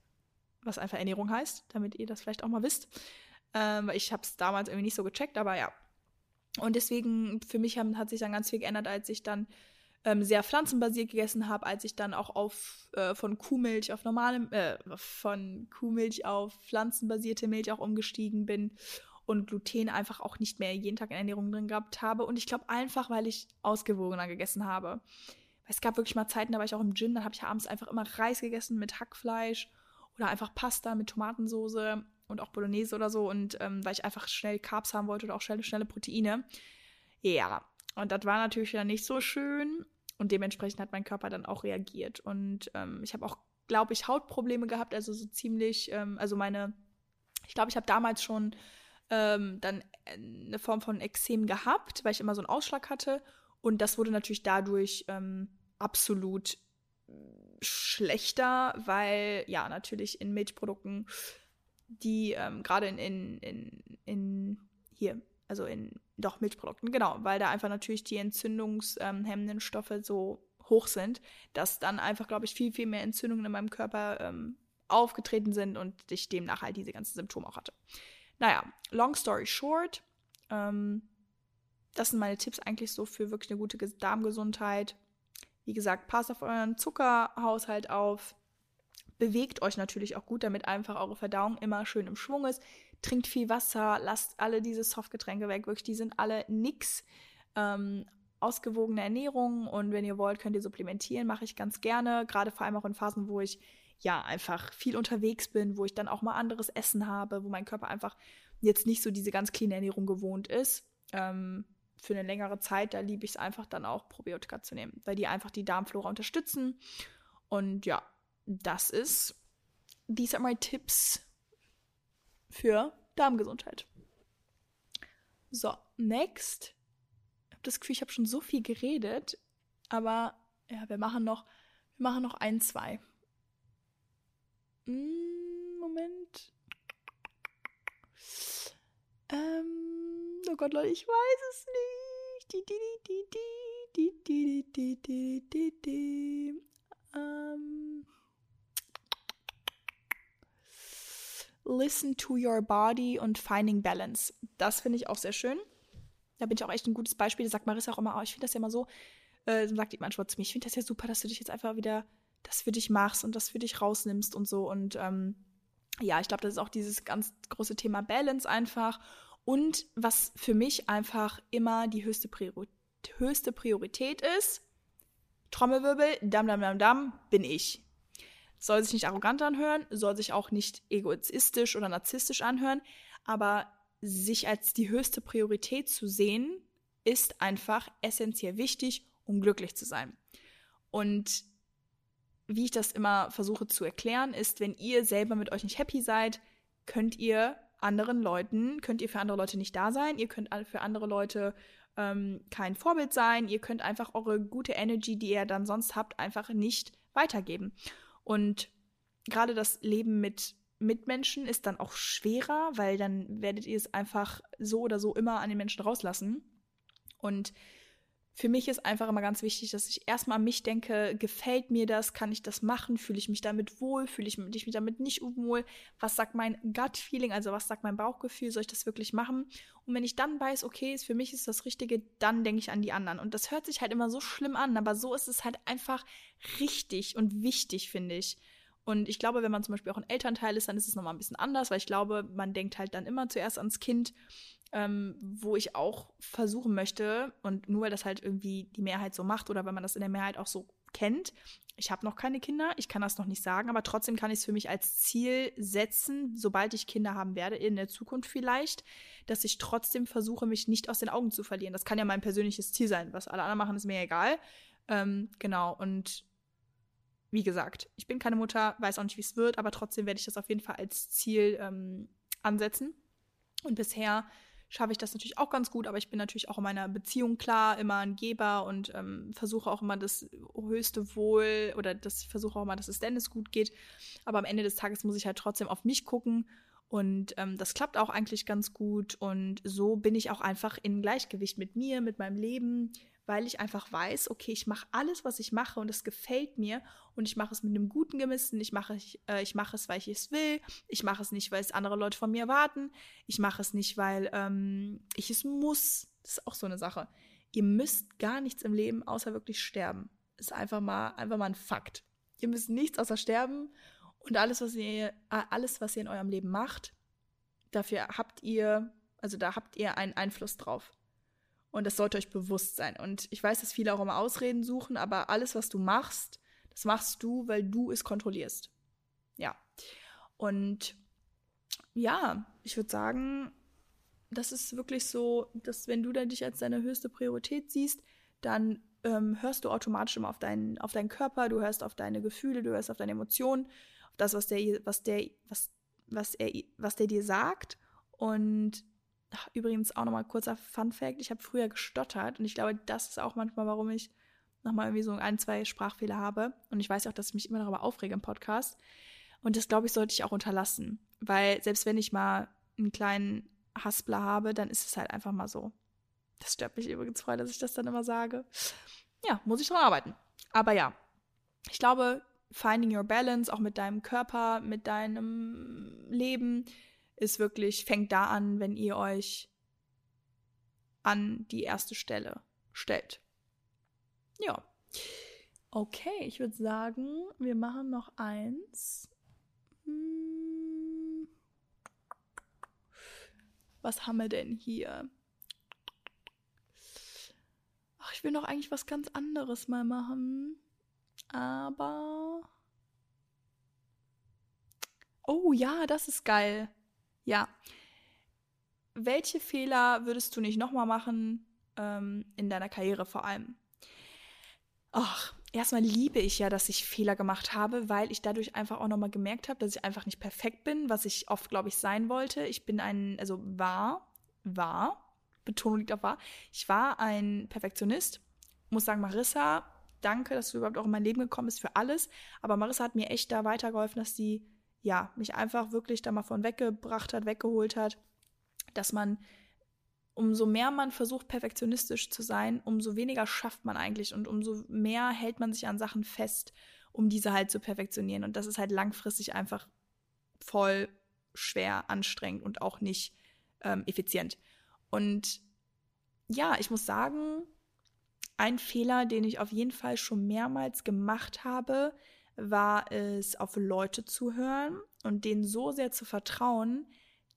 was einfach Ernährung heißt, damit ihr das vielleicht auch mal wisst. Ähm, ich habe es damals irgendwie nicht so gecheckt, aber ja. Und deswegen, für mich haben, hat sich dann ganz viel geändert, als ich dann ähm, sehr pflanzenbasiert gegessen habe, als ich dann auch auf äh, von Kuhmilch auf normale, äh, von Kuhmilch auf pflanzenbasierte Milch auch umgestiegen bin und Gluten einfach auch nicht mehr jeden Tag in Ernährung drin gehabt habe. Und ich glaube einfach, weil ich ausgewogener gegessen habe. Es gab wirklich mal Zeiten, da war ich auch im Gym, dann habe ich abends einfach immer Reis gegessen mit Hackfleisch oder einfach Pasta mit Tomatensoße und auch Bolognese oder so. Und ähm, weil ich einfach schnell Carbs haben wollte oder auch schnelle, schnelle Proteine. Ja, und das war natürlich dann nicht so schön. Und dementsprechend hat mein Körper dann auch reagiert. Und ähm, ich habe auch, glaube ich, Hautprobleme gehabt. Also so ziemlich, ähm, also meine, ich glaube, ich habe damals schon ähm, dann eine Form von Ekzem gehabt, weil ich immer so einen Ausschlag hatte. Und das wurde natürlich dadurch ähm, absolut schlechter, weil ja natürlich in Milchprodukten, die ähm, gerade in, in, in, in hier, also in doch Milchprodukten, genau, weil da einfach natürlich die entzündungshemmenden Stoffe so hoch sind, dass dann einfach, glaube ich, viel, viel mehr Entzündungen in meinem Körper ähm, aufgetreten sind und ich demnach halt diese ganzen Symptome auch hatte. Naja, long story short, ähm, das sind meine Tipps eigentlich so für wirklich eine gute Darmgesundheit. Wie gesagt, passt auf euren Zuckerhaushalt auf. Bewegt euch natürlich auch gut, damit einfach eure Verdauung immer schön im Schwung ist trinkt viel Wasser, lasst alle diese Softgetränke weg, wirklich, die sind alle nix. Ähm, ausgewogene Ernährung und wenn ihr wollt, könnt ihr supplementieren, mache ich ganz gerne, gerade vor allem auch in Phasen, wo ich ja einfach viel unterwegs bin, wo ich dann auch mal anderes Essen habe, wo mein Körper einfach jetzt nicht so diese ganz clean Ernährung gewohnt ist. Ähm, für eine längere Zeit, da liebe ich es einfach dann auch Probiotika zu nehmen, weil die einfach die Darmflora unterstützen. Und ja, das ist, these are my tips für Darmgesundheit. So, next. Ich habe das Gefühl, ich habe schon so viel geredet, aber ja, wir machen noch, wir machen noch ein, zwei. Hm, Moment. Ähm, oh Gott, Leute, ich weiß es nicht. Die, die, die, die, die, die, die, die, die, die. Ähm. Listen to Your Body und Finding Balance. Das finde ich auch sehr schön. Da bin ich auch echt ein gutes Beispiel. Da sagt Marissa auch immer, oh, ich finde das ja immer so, äh, sagt die manchmal zu mir, ich finde das ja super, dass du dich jetzt einfach wieder das für dich machst und das für dich rausnimmst und so. Und ähm, ja, ich glaube, das ist auch dieses ganz große Thema Balance einfach. Und was für mich einfach immer die höchste, Priori höchste Priorität ist, Trommelwirbel, dam, dam, dam, dam, bin ich. Soll sich nicht arrogant anhören, soll sich auch nicht egoistisch oder narzisstisch anhören, aber sich als die höchste Priorität zu sehen, ist einfach essentiell wichtig, um glücklich zu sein. Und wie ich das immer versuche zu erklären, ist, wenn ihr selber mit euch nicht happy seid, könnt ihr anderen Leuten, könnt ihr für andere Leute nicht da sein, ihr könnt für andere Leute ähm, kein Vorbild sein, ihr könnt einfach eure gute Energy, die ihr dann sonst habt, einfach nicht weitergeben. Und gerade das Leben mit Mitmenschen ist dann auch schwerer, weil dann werdet ihr es einfach so oder so immer an den Menschen rauslassen. Und für mich ist einfach immer ganz wichtig, dass ich erstmal an mich denke, gefällt mir das, kann ich das machen, fühle ich mich damit wohl, fühle ich mich damit nicht wohl, was sagt mein Gut-Feeling, also was sagt mein Bauchgefühl, soll ich das wirklich machen? Und wenn ich dann weiß, okay, für mich ist das Richtige, dann denke ich an die anderen. Und das hört sich halt immer so schlimm an, aber so ist es halt einfach richtig und wichtig, finde ich. Und ich glaube, wenn man zum Beispiel auch ein Elternteil ist, dann ist es nochmal ein bisschen anders, weil ich glaube, man denkt halt dann immer zuerst ans Kind ähm, wo ich auch versuchen möchte, und nur weil das halt irgendwie die Mehrheit so macht oder wenn man das in der Mehrheit auch so kennt, ich habe noch keine Kinder, ich kann das noch nicht sagen, aber trotzdem kann ich es für mich als Ziel setzen, sobald ich Kinder haben werde, in der Zukunft vielleicht, dass ich trotzdem versuche, mich nicht aus den Augen zu verlieren. Das kann ja mein persönliches Ziel sein. Was alle anderen machen, ist mir egal. Ähm, genau, und wie gesagt, ich bin keine Mutter, weiß auch nicht, wie es wird, aber trotzdem werde ich das auf jeden Fall als Ziel ähm, ansetzen. Und bisher schaffe ich das natürlich auch ganz gut, aber ich bin natürlich auch in meiner Beziehung klar, immer ein Geber und ähm, versuche auch immer das höchste Wohl oder das versuche auch immer, dass es Dennis gut geht. Aber am Ende des Tages muss ich halt trotzdem auf mich gucken und ähm, das klappt auch eigentlich ganz gut und so bin ich auch einfach in Gleichgewicht mit mir, mit meinem Leben, weil ich einfach weiß, okay, ich mache alles, was ich mache und es gefällt mir und ich mache es mit einem guten Gewissen. Ich mache, ich, äh, ich mache es, weil ich es will. Ich mache es nicht, weil es andere Leute von mir erwarten. Ich mache es nicht, weil ähm, ich es muss. Das ist auch so eine Sache. Ihr müsst gar nichts im Leben außer wirklich sterben. Ist einfach mal, einfach mal ein Fakt. Ihr müsst nichts außer sterben und alles, was ihr, alles, was ihr in eurem Leben macht, dafür habt ihr, also da habt ihr einen Einfluss drauf. Und das sollte euch bewusst sein. Und ich weiß, dass viele auch immer Ausreden suchen, aber alles, was du machst, das machst du, weil du es kontrollierst. Ja. Und ja, ich würde sagen, das ist wirklich so, dass wenn du dann dich als deine höchste Priorität siehst, dann ähm, hörst du automatisch immer auf deinen, auf deinen Körper, du hörst auf deine Gefühle, du hörst auf deine Emotionen, auf das, was der, was der, was, was er, was der dir sagt. Und ach, übrigens auch nochmal kurzer Fun Fact: Ich habe früher gestottert und ich glaube, das ist auch manchmal, warum ich nochmal irgendwie so ein, zwei Sprachfehler habe. Und ich weiß auch, dass ich mich immer darüber aufrege im Podcast. Und das, glaube ich, sollte ich auch unterlassen. Weil selbst wenn ich mal einen kleinen Haspler habe, dann ist es halt einfach mal so. Das stört mich übrigens voll, dass ich das dann immer sage. Ja, muss ich dran arbeiten. Aber ja, ich glaube, finding your balance, auch mit deinem Körper, mit deinem Leben, ist wirklich, fängt da an, wenn ihr euch an die erste Stelle stellt. Ja. Okay, ich würde sagen, wir machen noch eins. Hm. Was haben wir denn hier? Ach, ich will noch eigentlich was ganz anderes mal machen. Aber. Oh ja, das ist geil. Ja. Welche Fehler würdest du nicht nochmal machen ähm, in deiner Karriere vor allem? Ach, erstmal liebe ich ja, dass ich Fehler gemacht habe, weil ich dadurch einfach auch nochmal gemerkt habe, dass ich einfach nicht perfekt bin, was ich oft, glaube ich, sein wollte. Ich bin ein, also war, war, Betonung liegt auf war, ich war ein Perfektionist. Muss sagen, Marissa, danke, dass du überhaupt auch in mein Leben gekommen bist für alles. Aber Marissa hat mir echt da weitergeholfen, dass sie, ja, mich einfach wirklich da mal von weggebracht hat, weggeholt hat, dass man umso mehr man versucht, perfektionistisch zu sein, umso weniger schafft man eigentlich und umso mehr hält man sich an Sachen fest, um diese halt zu perfektionieren. Und das ist halt langfristig einfach voll schwer, anstrengend und auch nicht ähm, effizient. Und ja, ich muss sagen, ein Fehler, den ich auf jeden Fall schon mehrmals gemacht habe, war es, auf Leute zu hören und denen so sehr zu vertrauen,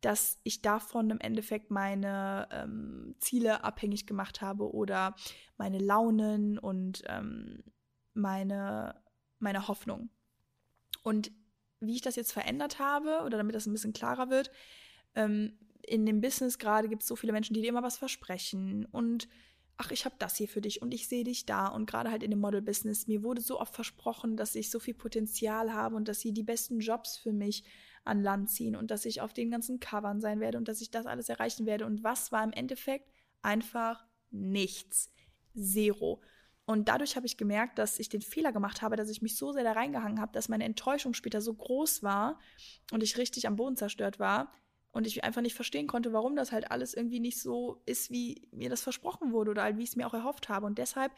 dass ich davon im Endeffekt meine ähm, Ziele abhängig gemacht habe oder meine Launen und ähm, meine, meine Hoffnung. Und wie ich das jetzt verändert habe, oder damit das ein bisschen klarer wird, ähm, in dem Business gerade gibt es so viele Menschen, die dir immer was versprechen und ach, ich habe das hier für dich und ich sehe dich da. Und gerade halt in dem Model-Business, mir wurde so oft versprochen, dass ich so viel Potenzial habe und dass sie die besten Jobs für mich an Land ziehen und dass ich auf den ganzen Covern sein werde und dass ich das alles erreichen werde. Und was war im Endeffekt? Einfach nichts. Zero. Und dadurch habe ich gemerkt, dass ich den Fehler gemacht habe, dass ich mich so sehr da reingehangen habe, dass meine Enttäuschung später so groß war und ich richtig am Boden zerstört war und ich einfach nicht verstehen konnte, warum das halt alles irgendwie nicht so ist, wie mir das versprochen wurde oder halt, wie ich es mir auch erhofft habe. Und deshalb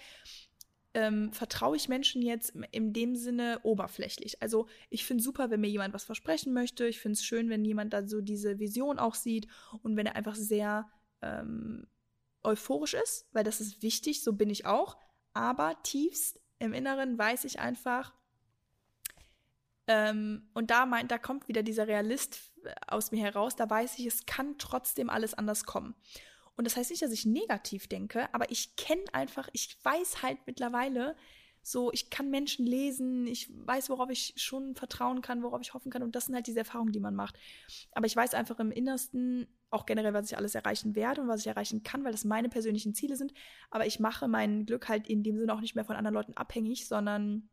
ähm, vertraue ich Menschen jetzt in dem Sinne oberflächlich. Also ich finde super, wenn mir jemand was versprechen möchte. Ich finde es schön, wenn jemand da so diese Vision auch sieht und wenn er einfach sehr ähm, euphorisch ist, weil das ist wichtig, so bin ich auch. Aber tiefst im Inneren weiß ich einfach, ähm, und da meint, da kommt wieder dieser Realist aus mir heraus, da weiß ich, es kann trotzdem alles anders kommen. Und das heißt nicht, dass ich negativ denke, aber ich kenne einfach, ich weiß halt mittlerweile, so, ich kann Menschen lesen, ich weiß, worauf ich schon vertrauen kann, worauf ich hoffen kann. Und das sind halt diese Erfahrungen, die man macht. Aber ich weiß einfach im Innersten auch generell, was ich alles erreichen werde und was ich erreichen kann, weil das meine persönlichen Ziele sind. Aber ich mache mein Glück halt in dem Sinne auch nicht mehr von anderen Leuten abhängig, sondern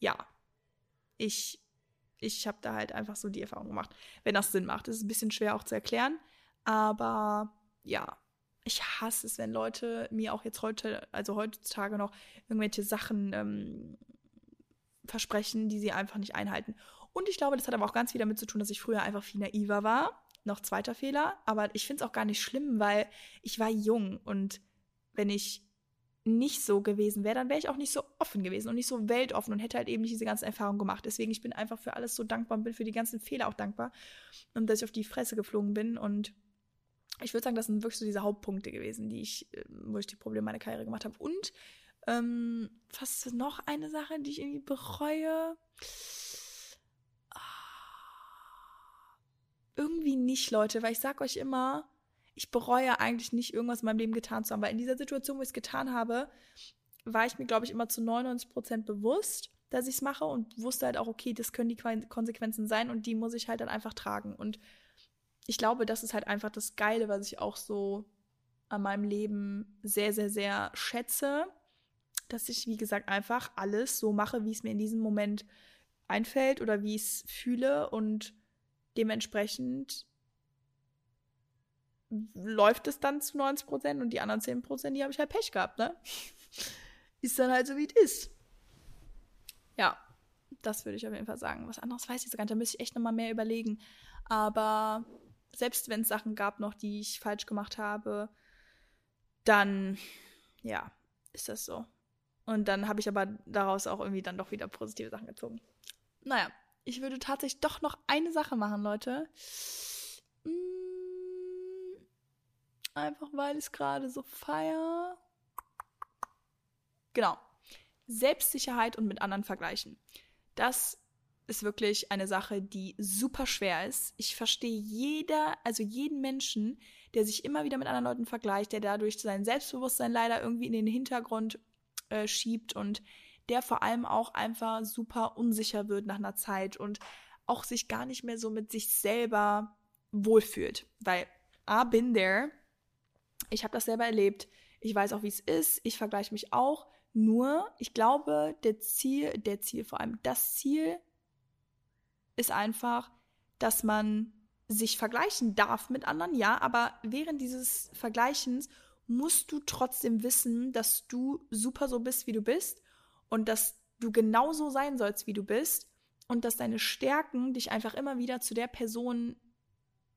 ja, ich, ich habe da halt einfach so die Erfahrung gemacht, wenn das Sinn macht. Das ist ein bisschen schwer auch zu erklären, aber ja, ich hasse es, wenn Leute mir auch jetzt heute, also heutzutage noch irgendwelche Sachen ähm, versprechen, die sie einfach nicht einhalten. Und ich glaube, das hat aber auch ganz viel damit zu tun, dass ich früher einfach viel naiver war. Noch zweiter Fehler. Aber ich finde es auch gar nicht schlimm, weil ich war jung und wenn ich nicht so gewesen wäre, dann wäre ich auch nicht so offen gewesen und nicht so weltoffen und hätte halt eben nicht diese ganzen Erfahrungen gemacht. Deswegen, ich bin einfach für alles so dankbar und bin für die ganzen Fehler auch dankbar und dass ich auf die Fresse geflogen bin und ich würde sagen, das sind wirklich so diese Hauptpunkte gewesen, die ich, äh, wo ich die Probleme meiner Karriere gemacht habe. Und ähm, was ist noch eine Sache, die ich irgendwie bereue? Ah, irgendwie nicht, Leute, weil ich sag euch immer, ich bereue eigentlich nicht, irgendwas in meinem Leben getan zu haben, weil in dieser Situation, wo ich es getan habe, war ich mir, glaube ich, immer zu 99 Prozent bewusst, dass ich es mache und wusste halt auch, okay, das können die Konsequenzen sein und die muss ich halt dann einfach tragen. Und ich glaube, das ist halt einfach das Geile, was ich auch so an meinem Leben sehr, sehr, sehr schätze, dass ich, wie gesagt, einfach alles so mache, wie es mir in diesem Moment einfällt oder wie ich es fühle und dementsprechend läuft es dann zu 90 Prozent und die anderen 10 Prozent, die habe ich halt Pech gehabt, ne? ist dann halt so, wie es ist. Ja, das würde ich auf jeden Fall sagen. Was anderes weiß ich so gar nicht, da müsste ich echt nochmal mehr überlegen. Aber selbst wenn es Sachen gab noch, die ich falsch gemacht habe, dann, ja, ist das so. Und dann habe ich aber daraus auch irgendwie dann doch wieder positive Sachen gezogen. Naja, ich würde tatsächlich doch noch eine Sache machen, Leute. Einfach weil ich es gerade so feier. Genau. Selbstsicherheit und mit anderen vergleichen. Das ist wirklich eine Sache, die super schwer ist. Ich verstehe jeder, also jeden Menschen, der sich immer wieder mit anderen Leuten vergleicht, der dadurch sein Selbstbewusstsein leider irgendwie in den Hintergrund äh, schiebt und der vor allem auch einfach super unsicher wird nach einer Zeit und auch sich gar nicht mehr so mit sich selber wohlfühlt. Weil, ah, bin there. Ich habe das selber erlebt. Ich weiß auch, wie es ist. Ich vergleiche mich auch. Nur, ich glaube, der Ziel, der Ziel, vor allem das Ziel ist einfach, dass man sich vergleichen darf mit anderen, ja, aber während dieses Vergleichens musst du trotzdem wissen, dass du super so bist, wie du bist und dass du genauso sein sollst, wie du bist und dass deine Stärken dich einfach immer wieder zu der Person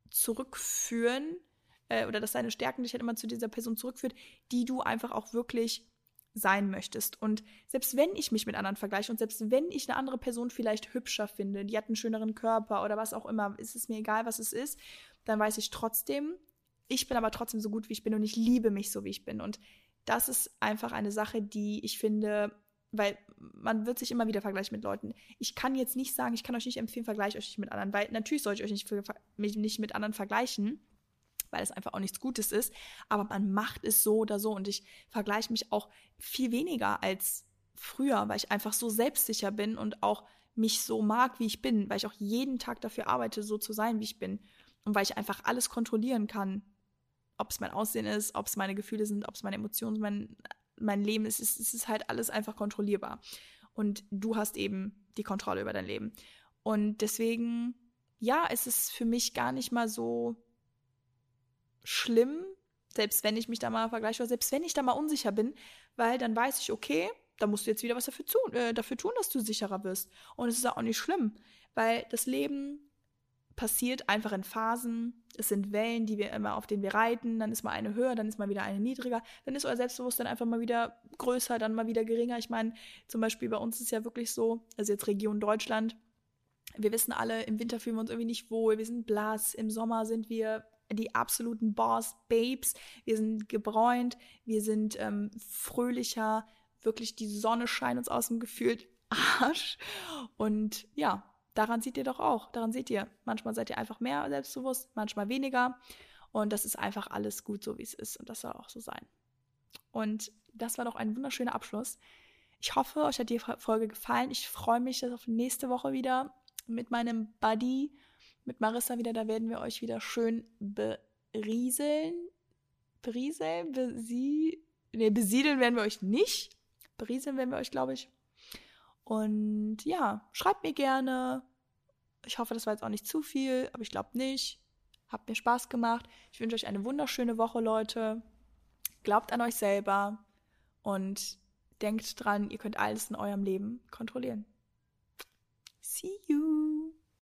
zurückführen äh, oder dass deine Stärken dich halt immer zu dieser Person zurückführt, die du einfach auch wirklich sein möchtest. Und selbst wenn ich mich mit anderen vergleiche und selbst wenn ich eine andere Person vielleicht hübscher finde, die hat einen schöneren Körper oder was auch immer, ist es mir egal, was es ist, dann weiß ich trotzdem, ich bin aber trotzdem so gut, wie ich bin und ich liebe mich so, wie ich bin. Und das ist einfach eine Sache, die ich finde, weil man wird sich immer wieder vergleichen mit Leuten. Ich kann jetzt nicht sagen, ich kann euch nicht empfehlen, vergleicht euch nicht mit anderen, weil natürlich soll ich euch nicht, nicht mit anderen vergleichen weil es einfach auch nichts Gutes ist. Aber man macht es so oder so und ich vergleiche mich auch viel weniger als früher, weil ich einfach so selbstsicher bin und auch mich so mag, wie ich bin, weil ich auch jeden Tag dafür arbeite, so zu sein, wie ich bin. Und weil ich einfach alles kontrollieren kann. Ob es mein Aussehen ist, ob es meine Gefühle sind, ob es meine Emotionen, mein, mein Leben ist, es ist halt alles einfach kontrollierbar. Und du hast eben die Kontrolle über dein Leben. Und deswegen, ja, es ist für mich gar nicht mal so schlimm, selbst wenn ich mich da mal vergleiche, oder selbst wenn ich da mal unsicher bin, weil dann weiß ich, okay, da musst du jetzt wieder was dafür tun, äh, dafür tun, dass du sicherer wirst. Und es ist auch nicht schlimm, weil das Leben passiert einfach in Phasen. Es sind Wellen, die wir immer, auf denen wir reiten. Dann ist mal eine höher, dann ist mal wieder eine niedriger. Dann ist euer Selbstbewusstsein einfach mal wieder größer, dann mal wieder geringer. Ich meine, zum Beispiel bei uns ist ja wirklich so, also jetzt Region Deutschland. Wir wissen alle, im Winter fühlen wir uns irgendwie nicht wohl. Wir sind blass. Im Sommer sind wir die absoluten Boss-Babes. Wir sind gebräunt, wir sind ähm, fröhlicher, wirklich die Sonne scheint uns aus dem gefühlt [LAUGHS] Arsch. Und ja, daran seht ihr doch auch, daran seht ihr, manchmal seid ihr einfach mehr selbstbewusst, manchmal weniger. Und das ist einfach alles gut so, wie es ist. Und das soll auch so sein. Und das war doch ein wunderschöner Abschluss. Ich hoffe, euch hat die Folge gefallen. Ich freue mich auf nächste Woche wieder mit meinem Buddy mit Marissa wieder, da werden wir euch wieder schön berieseln. Berieseln? Besie nee, besiedeln werden wir euch nicht. Berieseln werden wir euch, glaube ich. Und ja, schreibt mir gerne. Ich hoffe, das war jetzt auch nicht zu viel, aber ich glaube nicht. Habt mir Spaß gemacht. Ich wünsche euch eine wunderschöne Woche, Leute. Glaubt an euch selber und denkt dran, ihr könnt alles in eurem Leben kontrollieren. See you!